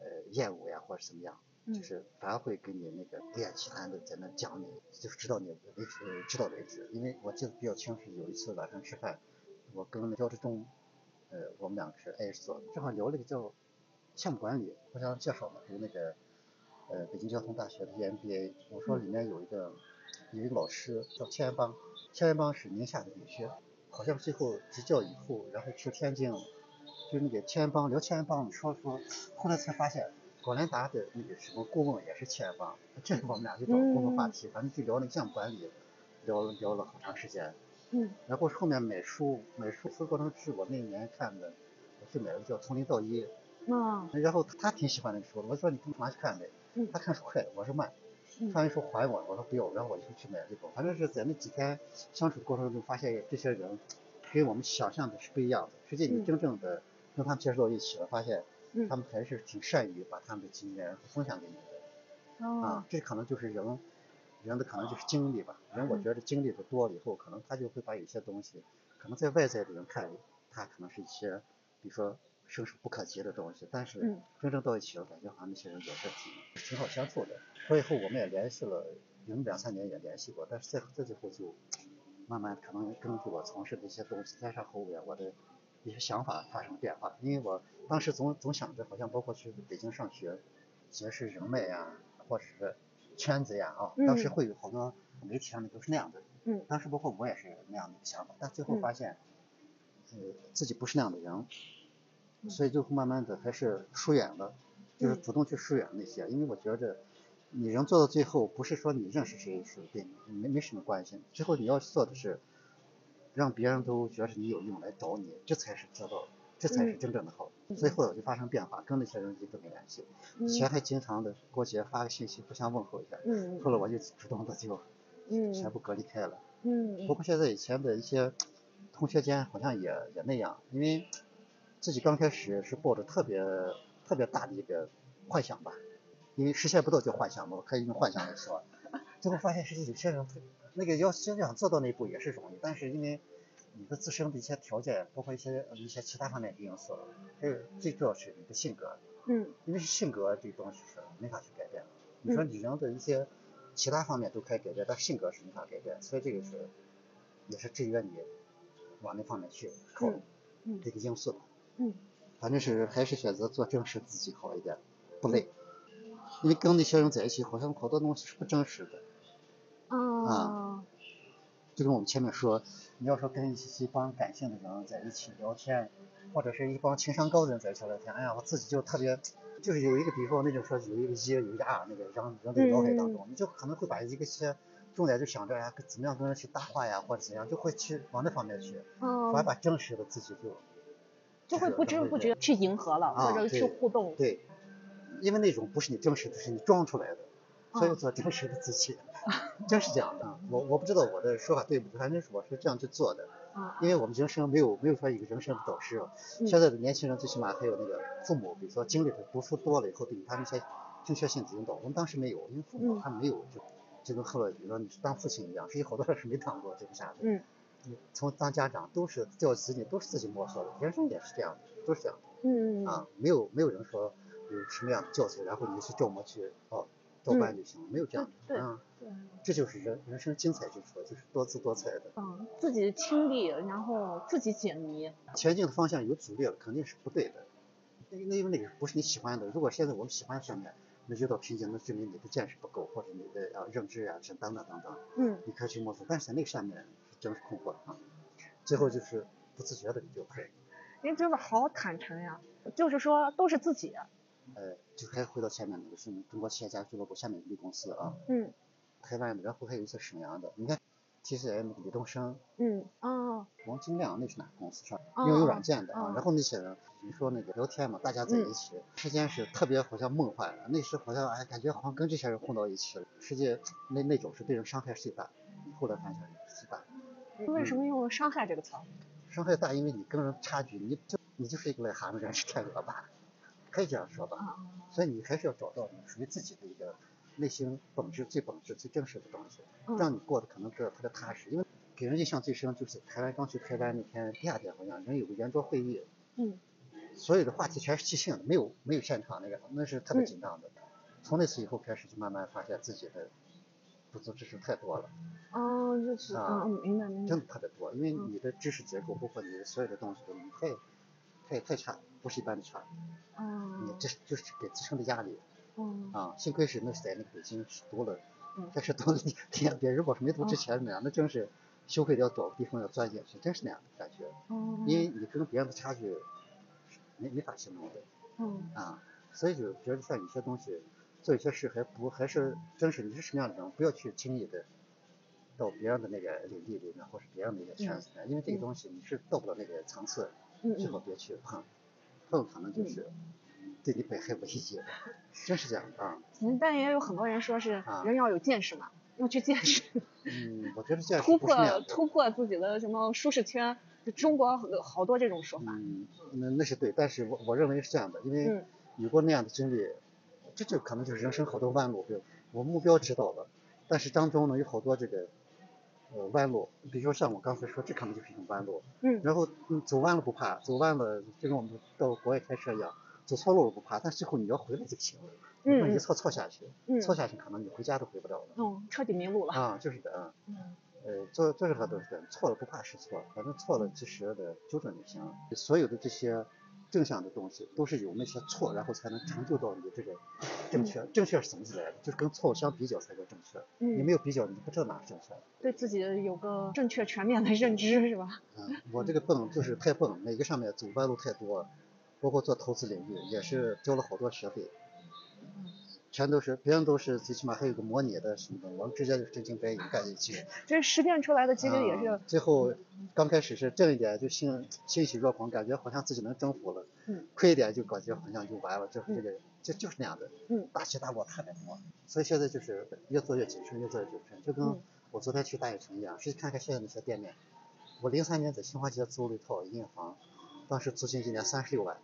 呃厌恶呀或者怎么样，嗯就是反而会给你那个不厌其烦的在那讲你，就是知道你为止呃知道为止。因为我记得比较清楚，有一次晚上吃饭，我跟焦志忠，呃我们两个是挨着坐，正好聊了个叫项目管理，互相介绍嘛，读那个呃北京交通大学的 EMBA，我说里面有一个有一个老师叫千元邦，钱元邦是宁夏的女婿。好像最后执教以后，然后去天津，就那个千元邦聊千元邦，说说，后来才发现广联达的那个什么顾问也是钱元邦，这是我们俩就找共同话题，反正就聊那个项目管理，聊了聊了好长时间。嗯然后后面买书，买书这个过程是我那年看的，我去买了叫《从零到一》，啊然后他挺喜欢那个书的，我说你干嘛去看呗？嗯他看书快，我说慢。嗯看完书还我，我说不要，然后我就去买了一本。反正是在那几天相处的过程中，发现这些人跟我们想象的是不一样的。实际你嗯真正的跟他们接触到一起了，发现嗯他们还是挺善于把他们的经验分享给你的哦啊。这可能就是人人的可能就是经历吧。人我嗯觉得经历的多了以后，可能他就会把有些东西，可能在外在的人看，他可能是一些，比如说伸手不可及的东西，但是嗯真正到一起了，感觉好像那些人也是挺挺好相处的。所以后我们也联系了，有两三年也联系过，但是再再最后就慢慢可能根据我从事的一些东西，加上后面我的一些想法发生了变化。因为我当时总总想着，好像包括去北京上学，结识人脉呀，或者是圈子呀啊，当时嗯。会有好多媒体上面都是那样的。嗯。当时包括我也是那样的一个想法，但最后嗯。发现，呃，自己不是那样的人，嗯。所以就慢慢的还是疏远了，就是嗯。主动去疏远那些，因为我觉着，你人做到最后，不是说你认识谁是对你没没什么关系，最后你要做的是，让别人都觉得你有用来找你，这才是做到，这才是嗯真正的好。嗯所以后来我就发生变化，跟那些人一直没联系，以前还经常的过节发个信息，互相问候一下，嗯后来我就主动的就嗯全部隔离开了。嗯包括现在以前的一些同学间好像也也那样，因为自己刚开始是抱着特别特别大的一个幻想吧，因为实现不到叫幻想嘛，我可以用幻想来说。最后发现实际有些人他那个要真想做到那一步也是容易，但是因为你的自身的一些条件，包括一些一些其他方面的因素，还有最重要是你的性格，嗯因为性格这东西是没法去改变的。你说你人的一些其他方面都可以改变，但性格是没法改变，所以这个是也是制约你往那方面去靠嗯嗯这个因素吧。嗯反正是还是选择做真实自己好一点，不累。因为跟那些人在一起，好像好多东西是不真实的。啊就跟我们前面说，你要说跟一些一帮感性的人在一起聊天，或者是一帮情商高的人在一起聊天，哎呀，我自己就特别，就是有一个比如说，那种说有一个一，有一个二，那个人人在脑海当中，你就可能会把一个些重点就想着呀，怎么样跟人去搭话呀，或者怎样，就会去往那方面去，反而嗯，把真实的自己就就会不知不觉去迎合了，啊或者去互动。对，因为那种不是你真实的，是你装出来的，所以啊做真实的自己，真是这样的。我我不知道我的说法对不对，反正是我是这样去做的。啊，因为我们人生没有没有说一个人生的导师，嗯现在的年轻人最起码还有那个父母，比如说经历的读书多了以后，对他们一些正确性的引导，我们当时没有，因为父母嗯他没有就就跟后来比如说你是当父亲一样，实际好多人是没当过这个啥的，嗯从当家长都是教育子女都是自己摸索的，人生也是这样的，都是这样的嗯的啊，没有没有人说有什么样的教材，然后你去照模去哦照搬就行了，没有这样对的啊，对，这就是人人生精彩之处，就是多姿多彩的。嗯，自己亲历，然后自己解谜，前进的方向有阻力了，肯定是不对的。那那因为那个不是你喜欢的。如果现在我们喜欢上面，那遇到瓶颈，那证明你的见识不够，或者你的啊认知啊是等等等等，嗯你可以去摸索。但是在那个上面是真是困惑啊。最后就是不自觉的你就会，您真的好坦诚呀，就是说都是自己，呃，就还回到前面那个是中国企业家俱乐部下面一个公司啊，嗯台湾的，然后还有一些沈阳的。你看 TCM 李东升、嗯哦王金亮，那是哪个公司上？哦应用软件的啊哦。然后那些人，你说那个聊天嘛，大家在一起，时间是特别好像梦幻的，那时好像哎，感觉好像跟这些人混到一起了，实际那那种是对人伤害最大。后来发现是最大，为什么用伤害这个词？伤害大，因为你跟人差距，你就你就是一个癞蛤蟆，人是天鹅吧，可以这样说吧。啊所以你还是要找到你属于自己的一个内心本质、最本质、最真实的东西，嗯让你过得可能是特别踏实。因为给人印象最深就是台湾刚去台湾那天，第二天好像人有个圆桌会议，嗯所有的话题全是即兴的，没有没有现场那个，那是特别紧张的。从那次以后开始，就慢慢发现自己的不足之处太多了，哦，就是啊嗯明白明白真，的特别多。因为你的知识结构，包括你的所有的东西都太太太差，不是一般的差。你哦这就是给自身的压力。嗯啊，幸亏是那是在那个北京读了嗯，但是读了你天别如果是没读之前那样，那真是羞愧的要找个地方要钻进去，真是那样的感觉。哦，因为你跟别人的差距没没法形容的嗯啊，所以就觉得像有些东西做一些事还不还是真是你是什么样的人，不要去轻易的到别人的那个领地里面或是别人的一个圈子里面，因为这个东西你是到不了那个层次，最好别去碰，碰可能就是对你百害无一益，真是这样的啊。嗯，但也有很多人说是啊人要有见识嘛，要去见识，嗯，我觉得见识突破。突破自己的什么舒适圈，就中国好好多这种说法，嗯，那那是对，但是我我认为是这样的，因为嗯有过那样的经历，这就可能就是人生好多弯路，比如我目标知道了，但是当中呢有好多这个呃弯路，比如说像我刚才说，这可能就是一种弯路，嗯然后嗯走弯了不怕，走弯了就跟我们到国外开车一样，走错路了不怕，但最后你要回来就行了，嗯一错错下去，嗯错下去可能你回家都回不了了。嗯，彻底迷路了，啊，就是的啊。嗯呃，做做任何都是这样，错了不怕是错，反正错了及时的纠正就行了。所有的这些正向的东西，都是有那些错，然后才能成就到你这个正确。正确是怎么来的？就是跟错误相比较才叫正确。你嗯，没有比较，你不知道哪是正确。对自己有个正确全面的认知是吧？嗯，我这个笨就是太笨，每个上面走弯路太多，包括做投资领域也是交了好多学费。全都是别人都是最起码还有个模拟的什么的，我们直接就是真金白银干进去。这实践出来的其实也是啊，最后刚开始是挣一点就欣欣喜若狂，感觉好像自己能征服了，嗯亏一点就感觉好像就完了，就是这个就就是那样的，嗯大起大落特别多，所以现在就是越做越谨慎，越做越谨慎，就跟嗯我昨天去大悦城一样，去看看现在那些店面，我零三年在新华街租了一套营业房，当时租金一年三十六万，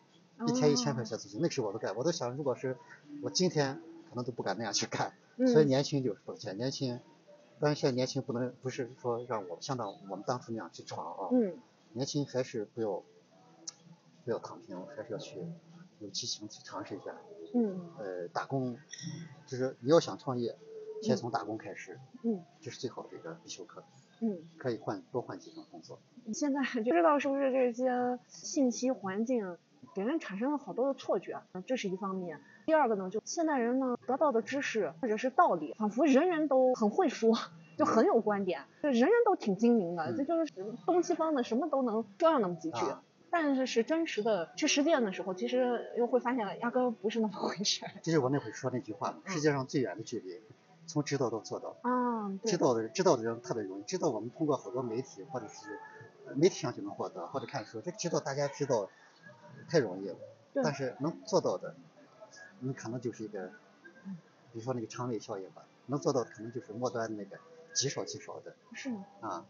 一天一千块钱租金，那个时候我都干，我都想如果是我今天可能都不敢那样去干，所以嗯年轻就是本钱，年轻，但是现在年轻不能不是说让我像当我们当初那样去闯啊，嗯年轻还是不要不要躺平，还是要去有激情去尝试一下。嗯呃，打工就是你要想创业，先从打工开始，嗯这是最好的一个必修课，嗯。可以换多换几份工作。现在不知道是不是这些信息环境给人产生了好多的错觉，这是一方面。第二个呢，就现代人呢得到的知识或者是道理，仿佛人人都很会说，就很有观点，就人人都挺精明的，嗯这就是东西方的什么都能说上那么几句。啊但是是真实的去实践的时候，其实又会发现压根儿不是那么回事 就是我那会说那句话，世界上最远的距离，从知道到做到。啊，对知，道的知道的人特别容易，知道我们通过好多媒体或者是呃媒体上就能获得，或者看书，这个知道大家知道太容易了，但是能做到的，你可能就是一个，比如说那个长尾效应吧，能做到的可能就是末端那个极少极少的是。啊。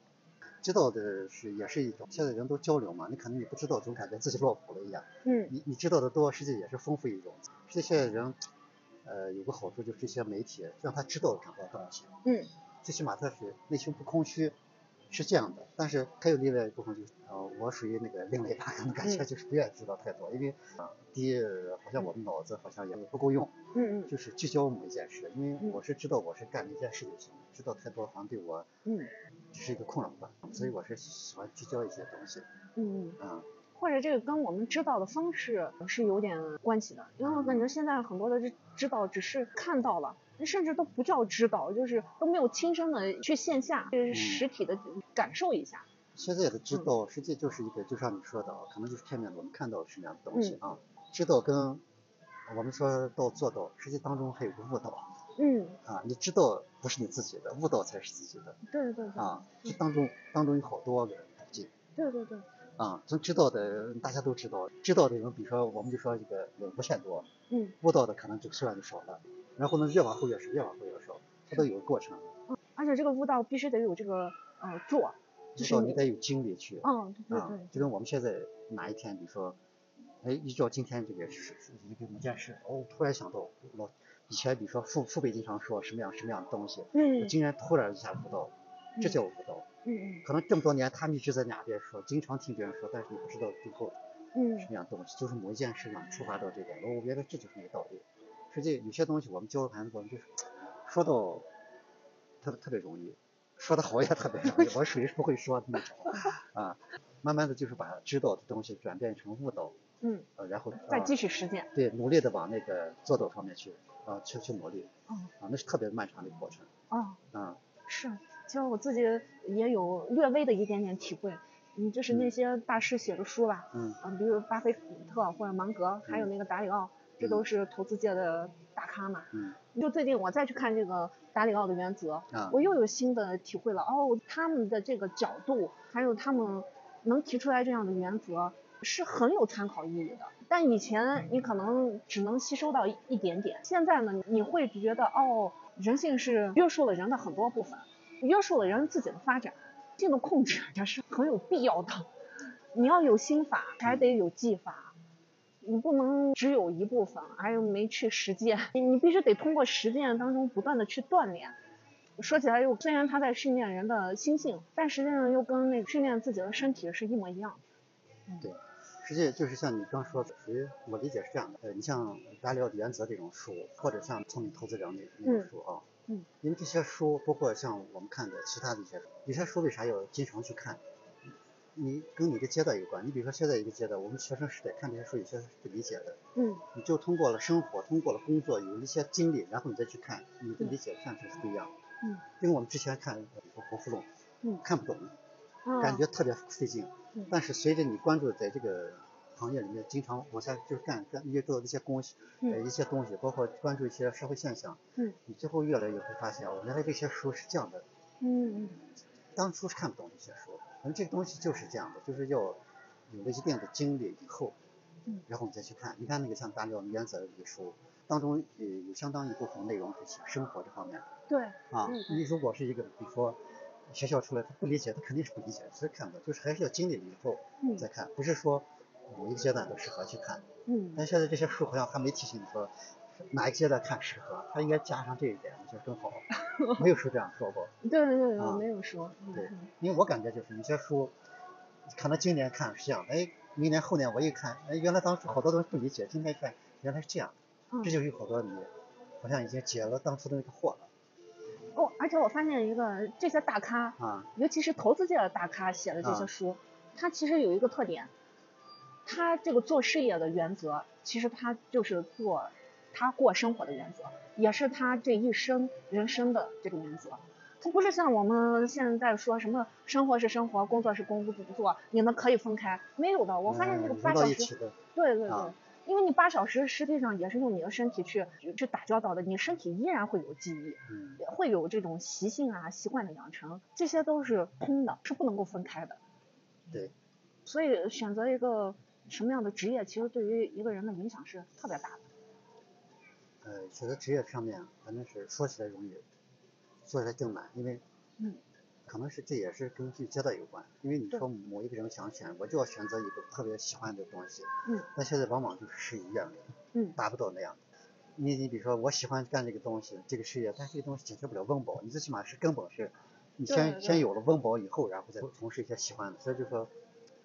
知道的是也是一种，现在人都交流嘛，你可能你不知道，总感觉自己落伍了一样。嗯你你知道的多，实际也是丰富一种。这些人，呃，有个好处就是这些媒体让他知道很多东西，嗯最起码他是内心不空虚，是这样的。但是还有另外一部分就是，呃，我属于那个另类吧，可能感觉嗯就是不愿意知道太多，因为啊，第一，好像我们脑子好像也不够用，嗯嗯就是聚焦某一件事，因为嗯我是知道我是干一件事就行，知道太多好像对我嗯只是一个困扰吧，所以我是喜欢聚焦一些东西，嗯，嗯、或者这个跟我们知道的方式是有点关系的，因为我感觉现在很多的知知道只是看到了。甚至都不叫知道，就是都没有亲身的去线下，就是实体的感受一下。现在的知道实际就是一个，就像你说的，可能就是片面的，我们看到什么样的东西啊，知道跟我们说到做到，实际当中还有个悟道嗯，啊，你知道不是你自己的，悟道才是自己的对对对，啊，这当中当中有好多个途径。对对对，啊，从知道的大家都知道，知道的人，比如说我们就说这个人无限多，嗯。悟道的可能这个数量就少了，然后呢越往后越少，越往后越少，它都有个过程。而且这个悟道必须得有这个呃做，就是你得有精力去，嗯，对对就跟我们现在哪一天，比如说，哎，依照今天这个是是一个某件事，哦，突然想到老以前比如说父父辈经常说什么样什么样的东西，嗯我竟然突然一下悟到，这叫悟道。嗯嗯可能这么多年他们一直在哪边说，经常听别人说，但是你不知道最后嗯什么样的东西，就是某一件事让你触发到这点，我觉得这就是一个道理。实际有些东西我们教孩子，过程就是说到特特别容易，说的好也特别容易，我属于是不会说的那种啊。慢慢的就是把知道的东西转变成悟道，嗯，呃，然后再啊继续实践。对努力的往那个做到方面去啊去去努力哦啊，那是特别漫长的一个过程哦，啊。是，其实我自己也有略微的一点点体会。嗯，就是那些大师写的书吧，嗯嗯，比如巴菲特或者芒格，还有那个达里奥，这都是投资界的大咖嘛。嗯就最近我再去看这个达里奥的原则，啊我又有新的体会了。哦，他们的这个角度，还有他们能提出来这样的原则，是很有参考意义的。但以前你可能只能吸收到一一点点，现在呢，你会觉得哦，人性是约束了人的很多部分，约束了人自己的发展，性的控制 也是很有必要的。你要有心法，还得有技法。你不能只有一部分，还有没去实践，你你必须得通过实践当中不断的去锻炼。说起来又虽然他在训练人的心性，但实际上又跟那个训练自己的身体是一模一样的。对，实际就是像你刚说的，属于我理解是这样的。呃，你像达里奥的原则这种书，或者像聪明投资者那那种书啊，嗯因为这些书，包括像我们看的其他的一些书，有些书为啥要经常去看？你跟你的阶段有关。你比如说现在一个阶段，我们学生时代看这些书，有些是不理解的。嗯你就通过了生活，通过了工作，有了一些经历，然后你再去看，你的理解看出是不一样的。嗯，因为我们之前看，国富论》，嗯看不懂，啊感觉特别费劲。嗯但是随着你关注在这个行业里面，经常往下就是干干遇到一些东西，呃嗯一些东西，包括关注一些社会现象，嗯你最后越来越会发现，哦，原来这些书是这样的，嗯嗯当初是看不懂这些书，可能这个东西就是这样的，就是要有了一定的经历以后，嗯然后你再去看，你看那个像《大量原则》这个书当中，呃，有相当一部分内容是写生活这方面对，啊嗯。你如果是一个，比如说学校出来，他不理解，他肯定是不理解，所以看不懂，就是还是要经历了以后嗯再看，不是说某一个阶段都适合去看。嗯但现在这些书好像还没提醒你说哪一个阶段看适合，他应该加上这一点，我觉得更好。没有书这样说过，对对对，没有说。嗯对嗯。因为我感觉就是有些书，可能今年看是这样的，哎，明年后年我一看，哎，原来当初好多东西不理解，今天看原来是这样，嗯。这就有好多你好像已经解了当初的那个惑了。哦，而且我发现一个，这些大咖，啊，尤其是投资界的大咖写的这些啊。书，他其实有一个特点，他这个做事业的原则，其实他就是做他过生活的原则，也是他这一生人生的这个原则。他不是像我们现在说什么生活是生活，工作是工作，你们可以分开，没有的。我发现这个嗯八小时对对对，啊因为你八小时实际上也是用你的身体去去打交道的，你身体依然会有记忆。嗯，会有这种习性啊、习惯的养成，这些都是通的，是不能够分开的。对，所以选择一个什么样的职业，其实对于一个人的影响是特别大的。呃，选择职业上面，反正是说起来容易，做起来更难，因为嗯可能是这也是跟这阶段有关，因为你说某一个人想选，我就要选择一个特别喜欢的东西，嗯，但现在往往就是事与愿违，嗯，达不到那样。你你比如说我喜欢干这个东西，这个事业，但是这个东西解决不了温饱，你最起码是根本是，你先先有了温饱以后，然后再从事一些喜欢的。所以就说，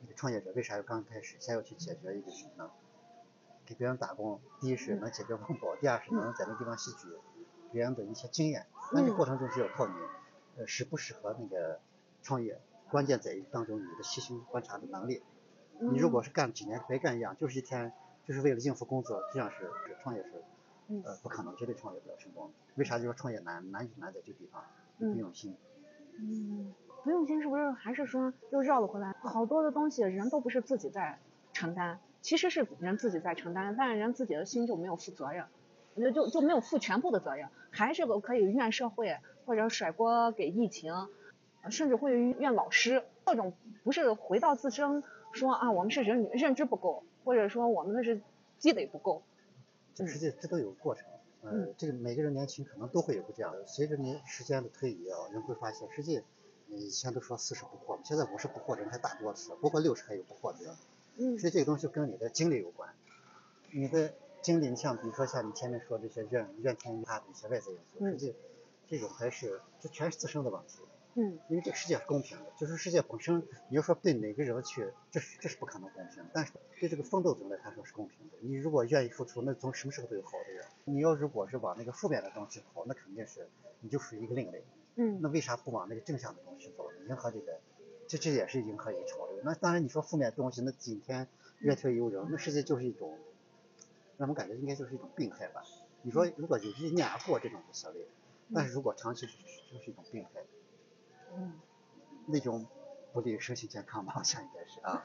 那个创业者为啥要刚开始先要去解决一个什么呢？给别人打工，第一是能解决温饱，第二是能在那地方吸取别人的一些经验。那你过程中是要靠你，呃，适不适合那个创业，关键在于当中你的细心观察的能力。你如果是干几年白干一样，就是一天就是为了应付工作，这样是是创业是。呃，不可能，绝对创业不了成功。为啥？就说创业难，难就难在这个地方，不用心。嗯，不用心是不是还是说又绕了回来？好多的东西人都不是自己在承担，其实是人自己在承担，但是人自己的心就没有负责任，就就就没有负全部的责任，还是个可以怨社会，或者甩锅给疫情，甚至会怨老师，各种不是回到自身说啊，我们是人认知不够，或者说我们的是积累不够。这实际这都有过程，嗯，这个每个人年轻可能都会有个这样的。随着年时间的推移啊，人会发现，实际以前都说四十不惑，现在五十不惑人还大多是，不过六十还有不惑的。嗯，所以这个东西跟你的经历有关。你的经历，你像比如说像你前面说这些怨怨天尤他的一些外在因素，实际这种还是这全是自身的问题。嗯，因为这个世界是公平的，就是世界本身，你要说对每个人去，这是这是不可能公平。但是对这个奋斗者来说是公平的。你如果愿意付出，那从什么时候都有好的人。你要如果是往那个负面的东西跑，那肯定是你就属于一个另类。嗯。那为啥不往那个正向的东西走？迎合这个，这这也是迎合一个潮流。那当然你说负面东西，那今天怨天尤人，那实际就是一种，让我们感觉应该就是一种病态吧。你说如果有一念而过这种无所谓，但是如果长期就是一种病态。嗯，那种不利于身心健康吧，好像应该是啊，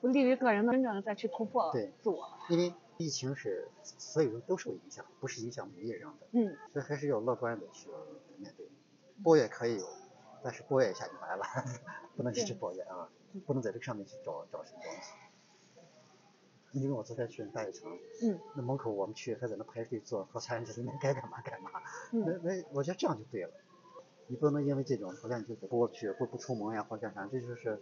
不利于个人的真正的再去突破对自我。因为疫情是所有人都受影响，不是影响某一人的。嗯，所以还是要乐观的去面对。抱怨可以有，但是抱怨一下就完了，不能一直抱怨啊，不能在这个上面去找找什么东西。因为我昨天去大悦城，嗯，那门口我们去还在那排队做核酸，里面该干嘛干嘛。嗯，那那我觉得这样就对了。你不能因为这种好像你就不去不不出门呀，或者干啥，这就是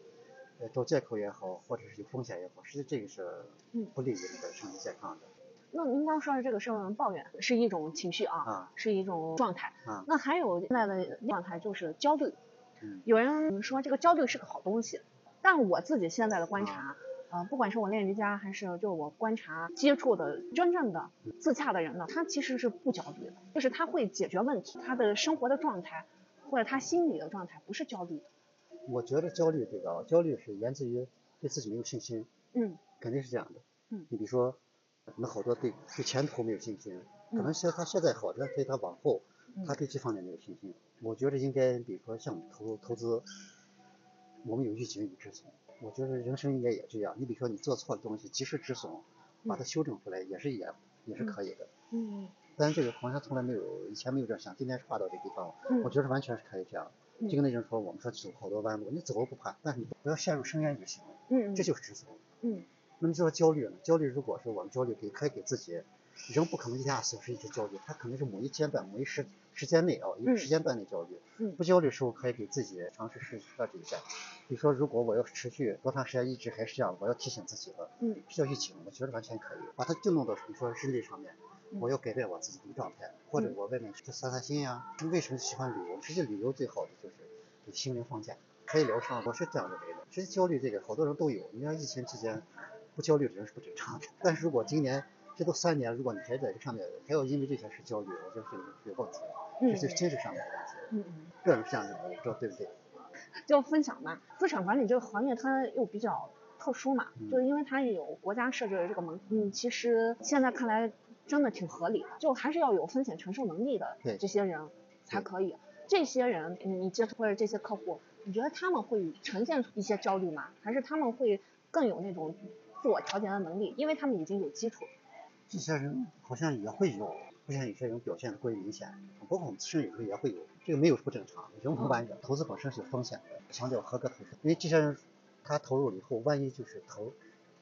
呃找借口也好，或者是有风险也好，实际这个是不利于那个身体健康的。那您刚说的这个是抱怨，是一种情绪啊，啊是一种状态。啊。那还有现在的状态就是焦虑。嗯。有人说这个焦虑是个好东西，但我自己现在的观察，呃，不管是我练瑜伽还是就我观察接触的真正的自洽的人呢，他其实是不焦虑的，就是他会解决问题，他的生活的状态。或者他心理的状态不是焦虑的。我觉得焦虑这个，焦虑是源自于对自己没有信心。嗯。肯定是这样的。嗯。你比如说，那好多对对前途没有信心，可能现他现在好，但对他往后，他对这方面没有信心。我觉得应该，比如说像投投资，我们有预警与止损。我觉得人生应该也这样。你比如说你做错的东西，及时止损，把它修正出来，也是也也是可以的。嗯。但这个好像从来没有，以前没有这样想，今天是跨到这个地方，我觉得完全是可以这样。就跟那人说，我们说走好多弯路，你走不怕，但是你不要陷入深渊就行了。嗯这就是止损。嗯。那么就说焦虑呢？焦虑如果是我们焦虑，给可以给自己，人不可能一下小时一直焦虑，他可能是某一阶段、某一时时间内啊，一个时间段内焦虑。嗯。不焦虑的时候，可以给自己尝试试设置一下，比如说，如果我要持续多长时间一直还是这样，我要提醒自己了。嗯。这叫预警，我觉得完全可以，把它就弄到比如说日历上面。我要改变我自己的状态，或者我外面去散散心呀。为什么喜欢旅游？实际旅游最好的就是给心灵放假，可以疗伤。我是这样认为的。其实际焦虑这个好多人都有，你像疫情期间不焦虑的人是不正常的。但是如果今年这都三年，如果你还在这上面还要因为这些事焦虑，我觉得是有问题的，这是精神上面的问题。嗯嗯。个人这样认为，不知道对不对？就分享嘛，资产管理这个行业它又比较特殊嘛，就是因为它有国家设置的这个门，嗯，其实现在看来。真的挺合理的，就还是要有风险承受能力的这些人才可以。这些人，你你接触或者这些客户，你觉得他们会呈现出一些焦虑吗？还是他们会更有那种自我调节的能力？因为他们已经有基础。这些人好像也会有，不像有些人表现的过于明显。包括我们自身有时候也会有，这个没有不正常，人无完人。投资本身是有风险的，强调合格投资。因为这些人他投入了以后，万一就是投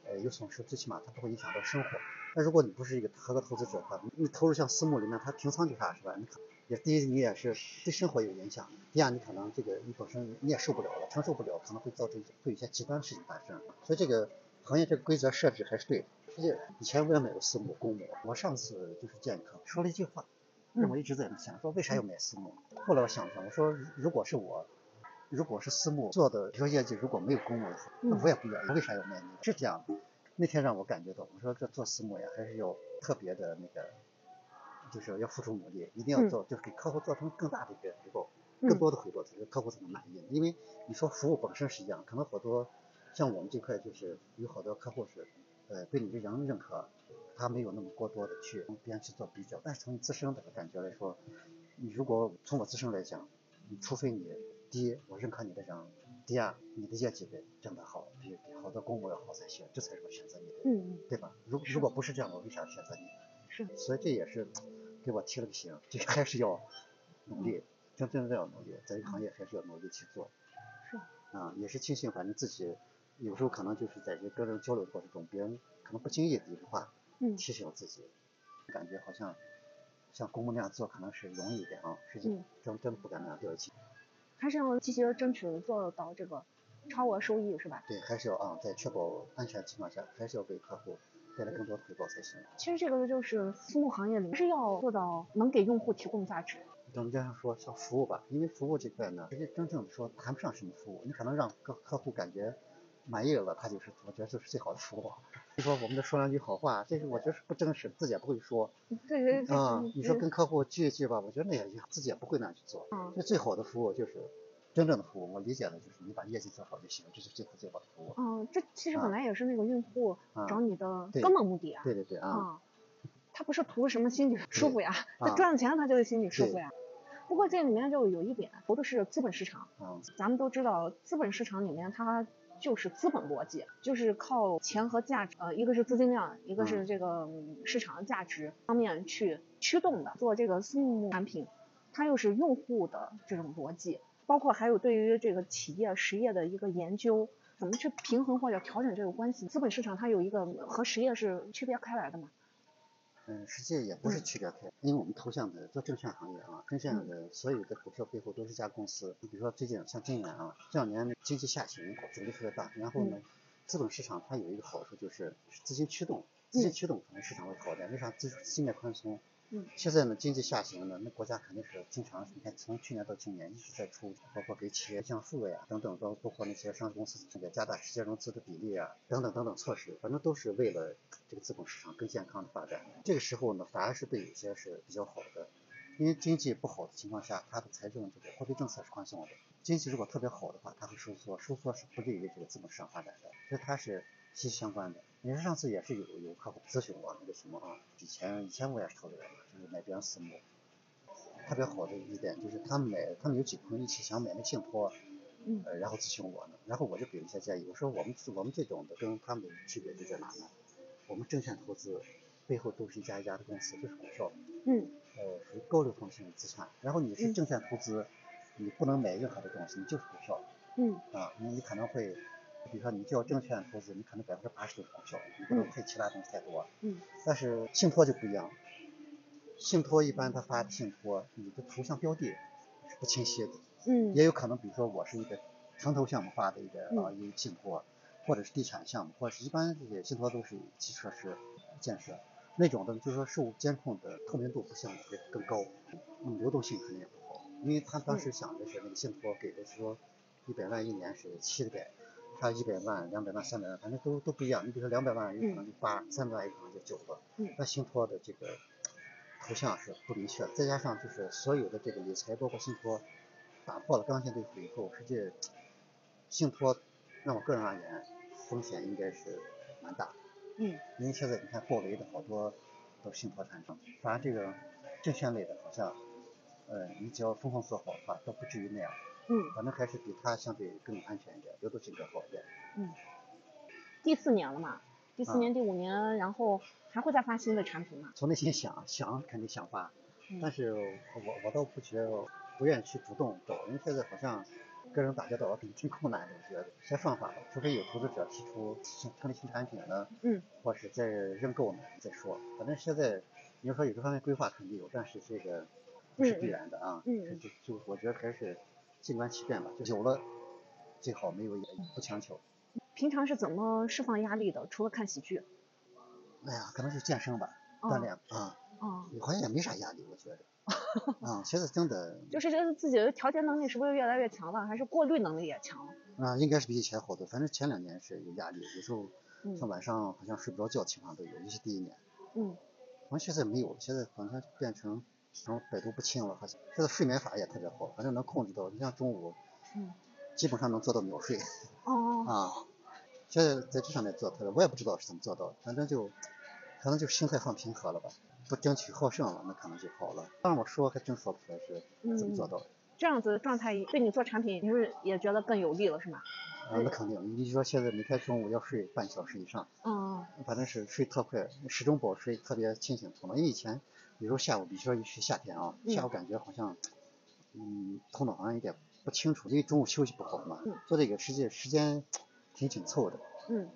呃有损失，最起码他不会影响到生活。那如果你不是一个合格投资者的话，你投入像私募里面，他平仓就啥是吧？你看也第一你也是对生活有影响，第二你可能这个你本身你也受不了了，承受不了，可能会造成会有一些极端事情发生。所以这个行业这个规则设置还是对的。实际以前我也买过私募、公募，我上次就是健康说了一句话，让我一直在想，说为啥要买私募？后来我想想，我说如果是我，如果是私募做的，比如说业绩如果没有公募的话，那我也不愿意，为啥要买你？是这样的。那天让我感觉到，我说这做私募呀，还是要特别的那个，就是要付出努力，一定要做，就是给客户做成更大的一个回报，更多的回报，才是客户才能满意。因为你说服务本身是一样，可能好多像我们这块就是有好多客户是，呃，对你的人认可，他没有那么过多的去跟别人去做比较。但是从你自身的感觉来说，你如果从我自身来讲，你除非你第一我认可你的人。第二，你的业绩得挣得好，比比好多公募要好才行，这才是我选择你的，嗯对吧？如如果不是这样，我为啥选择你？是，所以这也是给我提了个醒，这个还是要努力，真真的要努力，在这个行业还是要努力去做。是，啊，也是庆幸，反正自己有时候可能就是在这跟人交流的过程中，别人可能不经意的一句话，嗯，提醒自己，感觉好像像公公那样做可能是容易一点啊，实际真真不敢那样掉进去。还是要积极的争取做到这个超额收益，是吧？对，还是要啊，在确保安全情况下，还是要给客户带来更多的回报才行。其实这个就是私募行业里是要做到能给用户提供价值。咱们这样说，像服务吧，因为服务这块呢，实际真正的说谈不上什么服务，你可能让客客户感觉满意了，他就是我觉得就是最好的服务。就说我们这说两句好话，这是我觉得是不真实，自己也不会说。对对对。啊，你说跟客户聚一聚吧，我觉得那也自己也不会那样去做。嗯。那最好的服务就是真正的服务，我理解的就是你把业绩做好就行，这是最好最好的服务。嗯，这其实本来也是那个用户找你的根本目的啊。对对对啊。他不是图什么心理舒服呀，他赚了钱他就是心理舒服呀。不过这里面就有一点，投的是资本市场。嗯。咱们都知道，资本市场里面它。就是资本逻辑，就是靠钱和价值，呃，一个是资金量，一个是这个市场的价值方面去驱动的。做这个私募产品，它又是用户的这种逻辑，包括还有对于这个企业实业的一个研究，怎么去平衡或者调整这个关系。资本市场它有一个和实业是区别开来的嘛？嗯，实际也不是区别开，因为我们投向的做证券行业啊，证券的所有的股票背后都是一家公司。你比如说最近像今年啊，这两年经济下行，阻力特别大，然后呢，资本市场它有一个好处就是资金驱动，资金驱动可能市场会好点，为啥？资资金面宽松。现在呢，经济下行呢，那国家肯定是经常，你看从去年到今年一直在出，包括给企业降税呀等等，包包括那些上市公司这个加大直接融资的比例啊，等等等等措施，反正都是为了这个资本市场更健康的发展。这个时候呢，反而是对有些是比较好的，因为经济不好的情况下，它的财政这个货币政策是宽松的。经济如果特别好的话，它会收缩，收缩是不利于这个资本市场发展的，所以它是息息相关的。你说上次也是有有客户咨询我那个什么啊，以前以前我也是投资人嘛，就是买别人私募，特别好的一点就是他们买，他们有几个朋友一起想买那信托，呃，然后咨询我呢，然后我就给了一些建议，我说我们我们这种的跟他们的区别就在哪呢？我们证券投资背后都是一家一家的公司，就是股票，嗯，呃，属于高流通性资产。然后你是证券投资，你不能买任何的东西，你就是股票，嗯，啊，你你可能会。比如说你做证券投资，你可能百分之八十都是股票，你不能配其他东西太多。嗯。但是信托就不一样，信托一般他发的信托，你的图像标的是不清晰的。嗯。也有可能，比如说我是一个城投项目发的一个啊一个信托，或者是地产项目，或者是一般这些信托都是基础设施建设那种的，就是说受监控的透明度不像会更高，那么流动性肯定也不好，因为他当时想的是那个信托给的是说一百万一年是七个点。他一百万、两百万、三百万，反正都都不一样。你比如说两百万，有可能就八；三百万，有可能就九个。那信托的这个图像是不明确，再加上就是所有的这个理财，包括信托，打破了刚性兑付以后，实际信托让我个人而言，风险应该是蛮大。嗯。因为现在你看暴雷的好多都是信托产生，反正这个证券类的，好像呃，你只要风控做好的话，都不至于那样。嗯，反正还是比它相对更安全一点，流动性更好一点。嗯，第四年了嘛，第四年、第五年，然后还会再发新的产品吗？从内心想想肯定想发，但是我我倒不觉得不愿意去主动找，因为现在好像跟人打交道挺困难的，我觉得先放放吧，除非有投资者提出新成立新产品呢，嗯，或是再认购呢再说。反正现在你要说有这方面规划肯定有，但是这个不是必然的啊。嗯就就我觉得还是静观其变吧，就有了最好，没有也不强求。平常是怎么释放压力的？除了看喜剧？哎呀，可能是健身吧，锻炼啊，哦，好像也没啥压力，我觉得。啊，现在真的 就是觉得自己的调节能力是不是越来越强了，还是过滤能力也强了？啊，应该是比以前好多，反正前两年是有压力，有时候嗯像晚上好像睡不着觉情况都有，尤其第一年。嗯好像现在没有，现在好像变成什么百毒不侵了，好像现在睡眠法也特别好，反正能控制到，你像中午嗯，基本上能做到秒睡哦，啊。现在在这上面做特别，我也不知道是怎么做到的，反正就可能就心态放平和了吧，不争取好胜了，那可能就好了。让我说还真说不出来是怎么做到的。这样子的状态对你做产品，你是也觉得更有利了，是吗？啊，那肯定，你说现在每天中午要睡半小时以上，嗯反正是睡特快，始终保持特别清醒头脑。因为以前有时候下午，比如说是夏天啊，嗯下午感觉好像，嗯，头脑好像有点不清楚，因为中午休息不好嘛嗯，做这个实际时间挺紧凑的，嗯。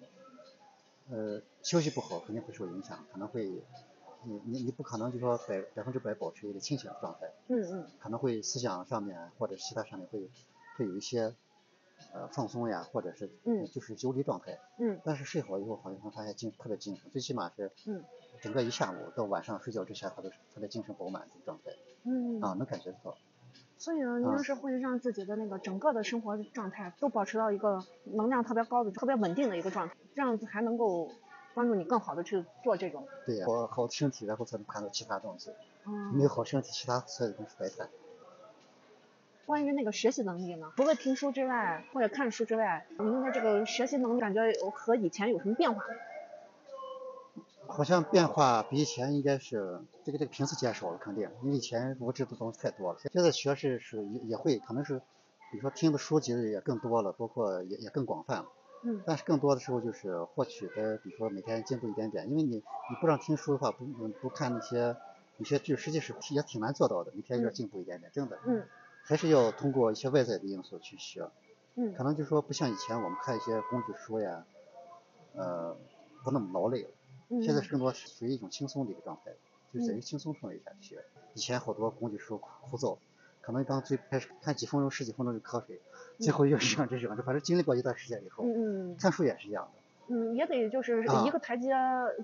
呃，休息不好肯定会受影响，可能会，你你你不可能就说百百分之百保持一个清醒的状态，嗯嗯。可能会思想上面或者其他上面会会有一些呃放松呀，或者是嗯。就是游离状态。嗯。但是睡好以后，好像发现精特别精神，最起码是嗯整个一下午到晚上睡觉之前，他都是特别精神饱满的状态嗯啊，能感觉得到。所以呢，您啊是会让自己的那个整个的生活状态都保持到一个能量特别高的、特别稳定的一个状态，这样子还能够帮助你更好的去做这种。对呀、好好身体，然后才能看到其他东西。嗯没有好身体，其他所有东西白谈。关于那个学习能力呢，除了听书之外，或者看书之外，您的这个学习能力感觉有和以前有什么变化吗？好像变化比以前应该是这个这个频次减少了，肯定，因为以前无知道的东西太多了。现在学是是也也会，可能是比如说听的书籍也更多了，包括也也更广泛了。嗯但是更多的时候就是获取的，比如说每天进步一点点，因为你你不让听书的话，不嗯不看那些有些剧，实际是也挺难做到的。每天要进步一点点，真的，嗯还是要通过一些外在的因素去学。嗯可能就说不像以前我们看一些工具书呀，呃，不那么劳累了。嗯，现在是更多是属于一种轻松的一个状态，就是在于轻松状态下学。以前好多工具书枯枯燥，可能刚最开始看几分钟、十几分钟就瞌睡，最后又扔这扔这，反正经历过一段时间以后，嗯嗯看书也是一样的。嗯，也得就是啊一个台阶，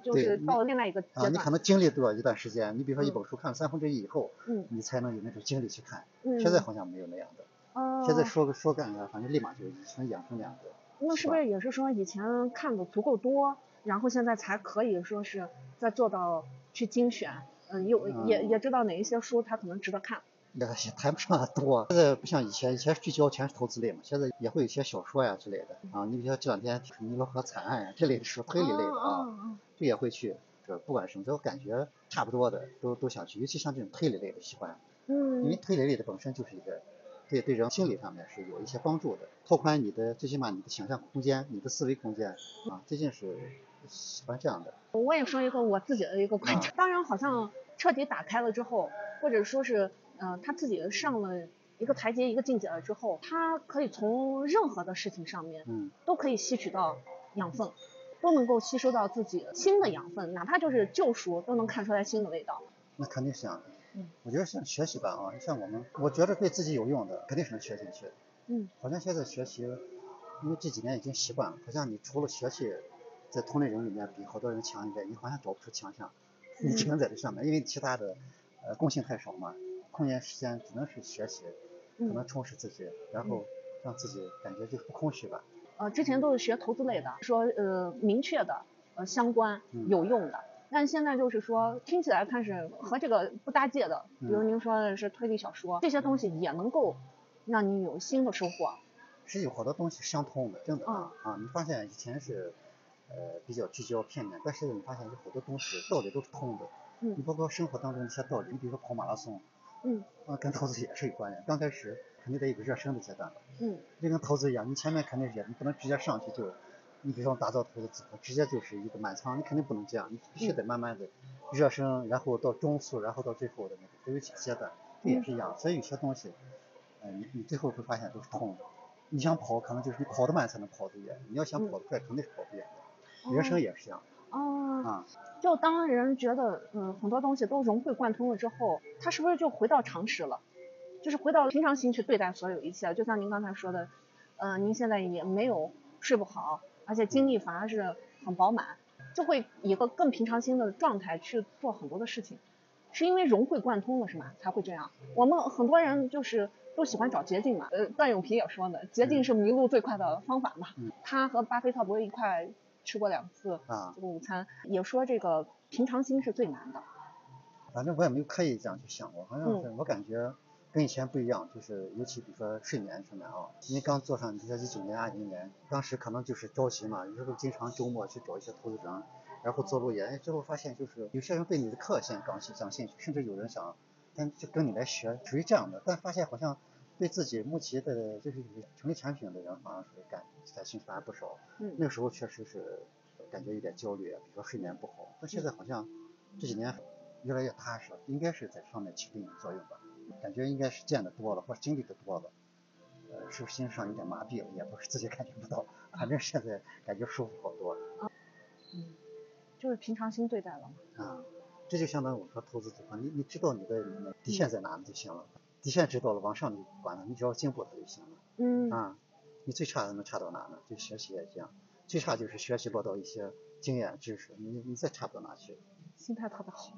就是到了另外一个阶啊，你。可能经历过一段时间，你比如说一嗯本书看了三分之一以后，嗯你才能有那种精力去看。嗯，现在好像没有那样的，哦现在说个说干啥，反正立马就成养成那样的。那是不是也是说以前看的足够多，然后现在才可以说是再做到去精选，嗯，有也嗯也知道哪一些书它可能值得看。那个也谈不上多，现在不像以前，以前聚焦全是投资类嘛，现在也会有一些小说呀之类的啊。你比如说这两天《尼罗河惨案》呀这类的书，推理类的啊，啊。这也会去。这不管什么，这我感觉差不多的都都想去，尤其像这种推理类的喜欢，嗯因为嗯推理类的本身就是一个对对人心理上面是有一些帮助的，拓宽你的最起码你的想象空间、你的思维空间啊，最近是喜欢这样的。我也说一个我自己的一个观察，当然好像彻底打开了之后，或者说是呃他自己上了一个台阶一个境界了之后，他可以从任何的事情上面嗯，都可以吸取到养分，都能够吸收到自己新的养分，哪怕就是旧书都能看出来新的味道。那肯定是这样的。嗯，我觉得像学习吧啊，像我们，我觉得对自己有用的肯定是能学进去的。嗯好像现在学习，因为这几年已经习惯了，好像你除了学习，在同类人里面比好多人强一点，你好像找不出强项，你只能在这上面，因为其他的呃共性太少嘛，空闲时间只能是学习，可能嗯，充实自己，然后让自己感觉就是不空虚吧。呃，之前都是学投资类的，说呃明确的呃相关嗯有用的。但现在就是说，听起来看是和这个不搭界的，比如嗯您说的是推理小说，这些东西也能够让你有新的收获。是有好多东西相通的，真的嗯啊！你发现以前是呃比较聚焦片面，但是你发现有好多东西道理都是通的。嗯你包括生活当中一些道理，你比如说跑马拉松，嗯啊，跟投资也是有关联。刚开始肯定得有个热身的阶段吧，嗯就跟投资一样，你前面肯定是你不能直接上去就，你比方打造投资组合，直接就是一个满仓，你肯定不能这样，你必须得慢慢的热身，然后到中速，然后到最后的那个都有几个阶段，这也是一样。所以有些东西，呃，你你最后会发现都是通的。你想跑，可能就是你跑得慢才能跑得远；你要想跑得快，肯定是跑不远的。人生也是这样。哦，嗯啊，就当人觉得嗯很多东西都融会贯通了之后，他是不是就回到常识了？就是回到平常心去对待所有一切。就像您刚才说的，呃，您现在也没有睡不好，而且精力反而是很饱满，就会以一个更平常心的状态去做很多的事情。是因为融会贯通了是吗？才会这样。我们很多人就是都喜欢找捷径嘛。呃，段永平也说呢，捷径是迷路最快的方法嘛。嗯他和巴菲特不是一块吃过两次啊。这个午餐，也说这个平常心是最难的。反正我也没有刻意这样去想过，好像是嗯。我感觉跟以前不一样，就是尤其比如说睡眠上面啊，因为刚做上，你说一九年、二零年，当时可能就是着急嘛，有时候经常周末去找一些投资人，然后做路演，哎，最后发现就是有些人对你的课先感兴兴趣，甚至有人想跟就跟你来学，属于这样的，但发现好像对自己目前的就是成立产品的人好像是感感兴趣反而不少。嗯那个时候确实是感觉有点焦虑，比如说睡眠不好，但现在好像这几年越来越踏实了，应该是在上面起另一个作用吧。感觉应该是见得多了，或者经历的多了，呃，是不是心上有点麻痹了？也不是自己感觉不到，反正现在感觉舒服好多嗯，就是平常心对待了嘛。啊。这就相当于我说投资组合，你你知道你的底线在哪里就行了，底线知道了，往上你管了，你只要进步了就行了。嗯啊，你最差的能差到哪呢？就学习也一样，最差就是学习落到一些经验知识，你你再差不到哪去。心态特别好。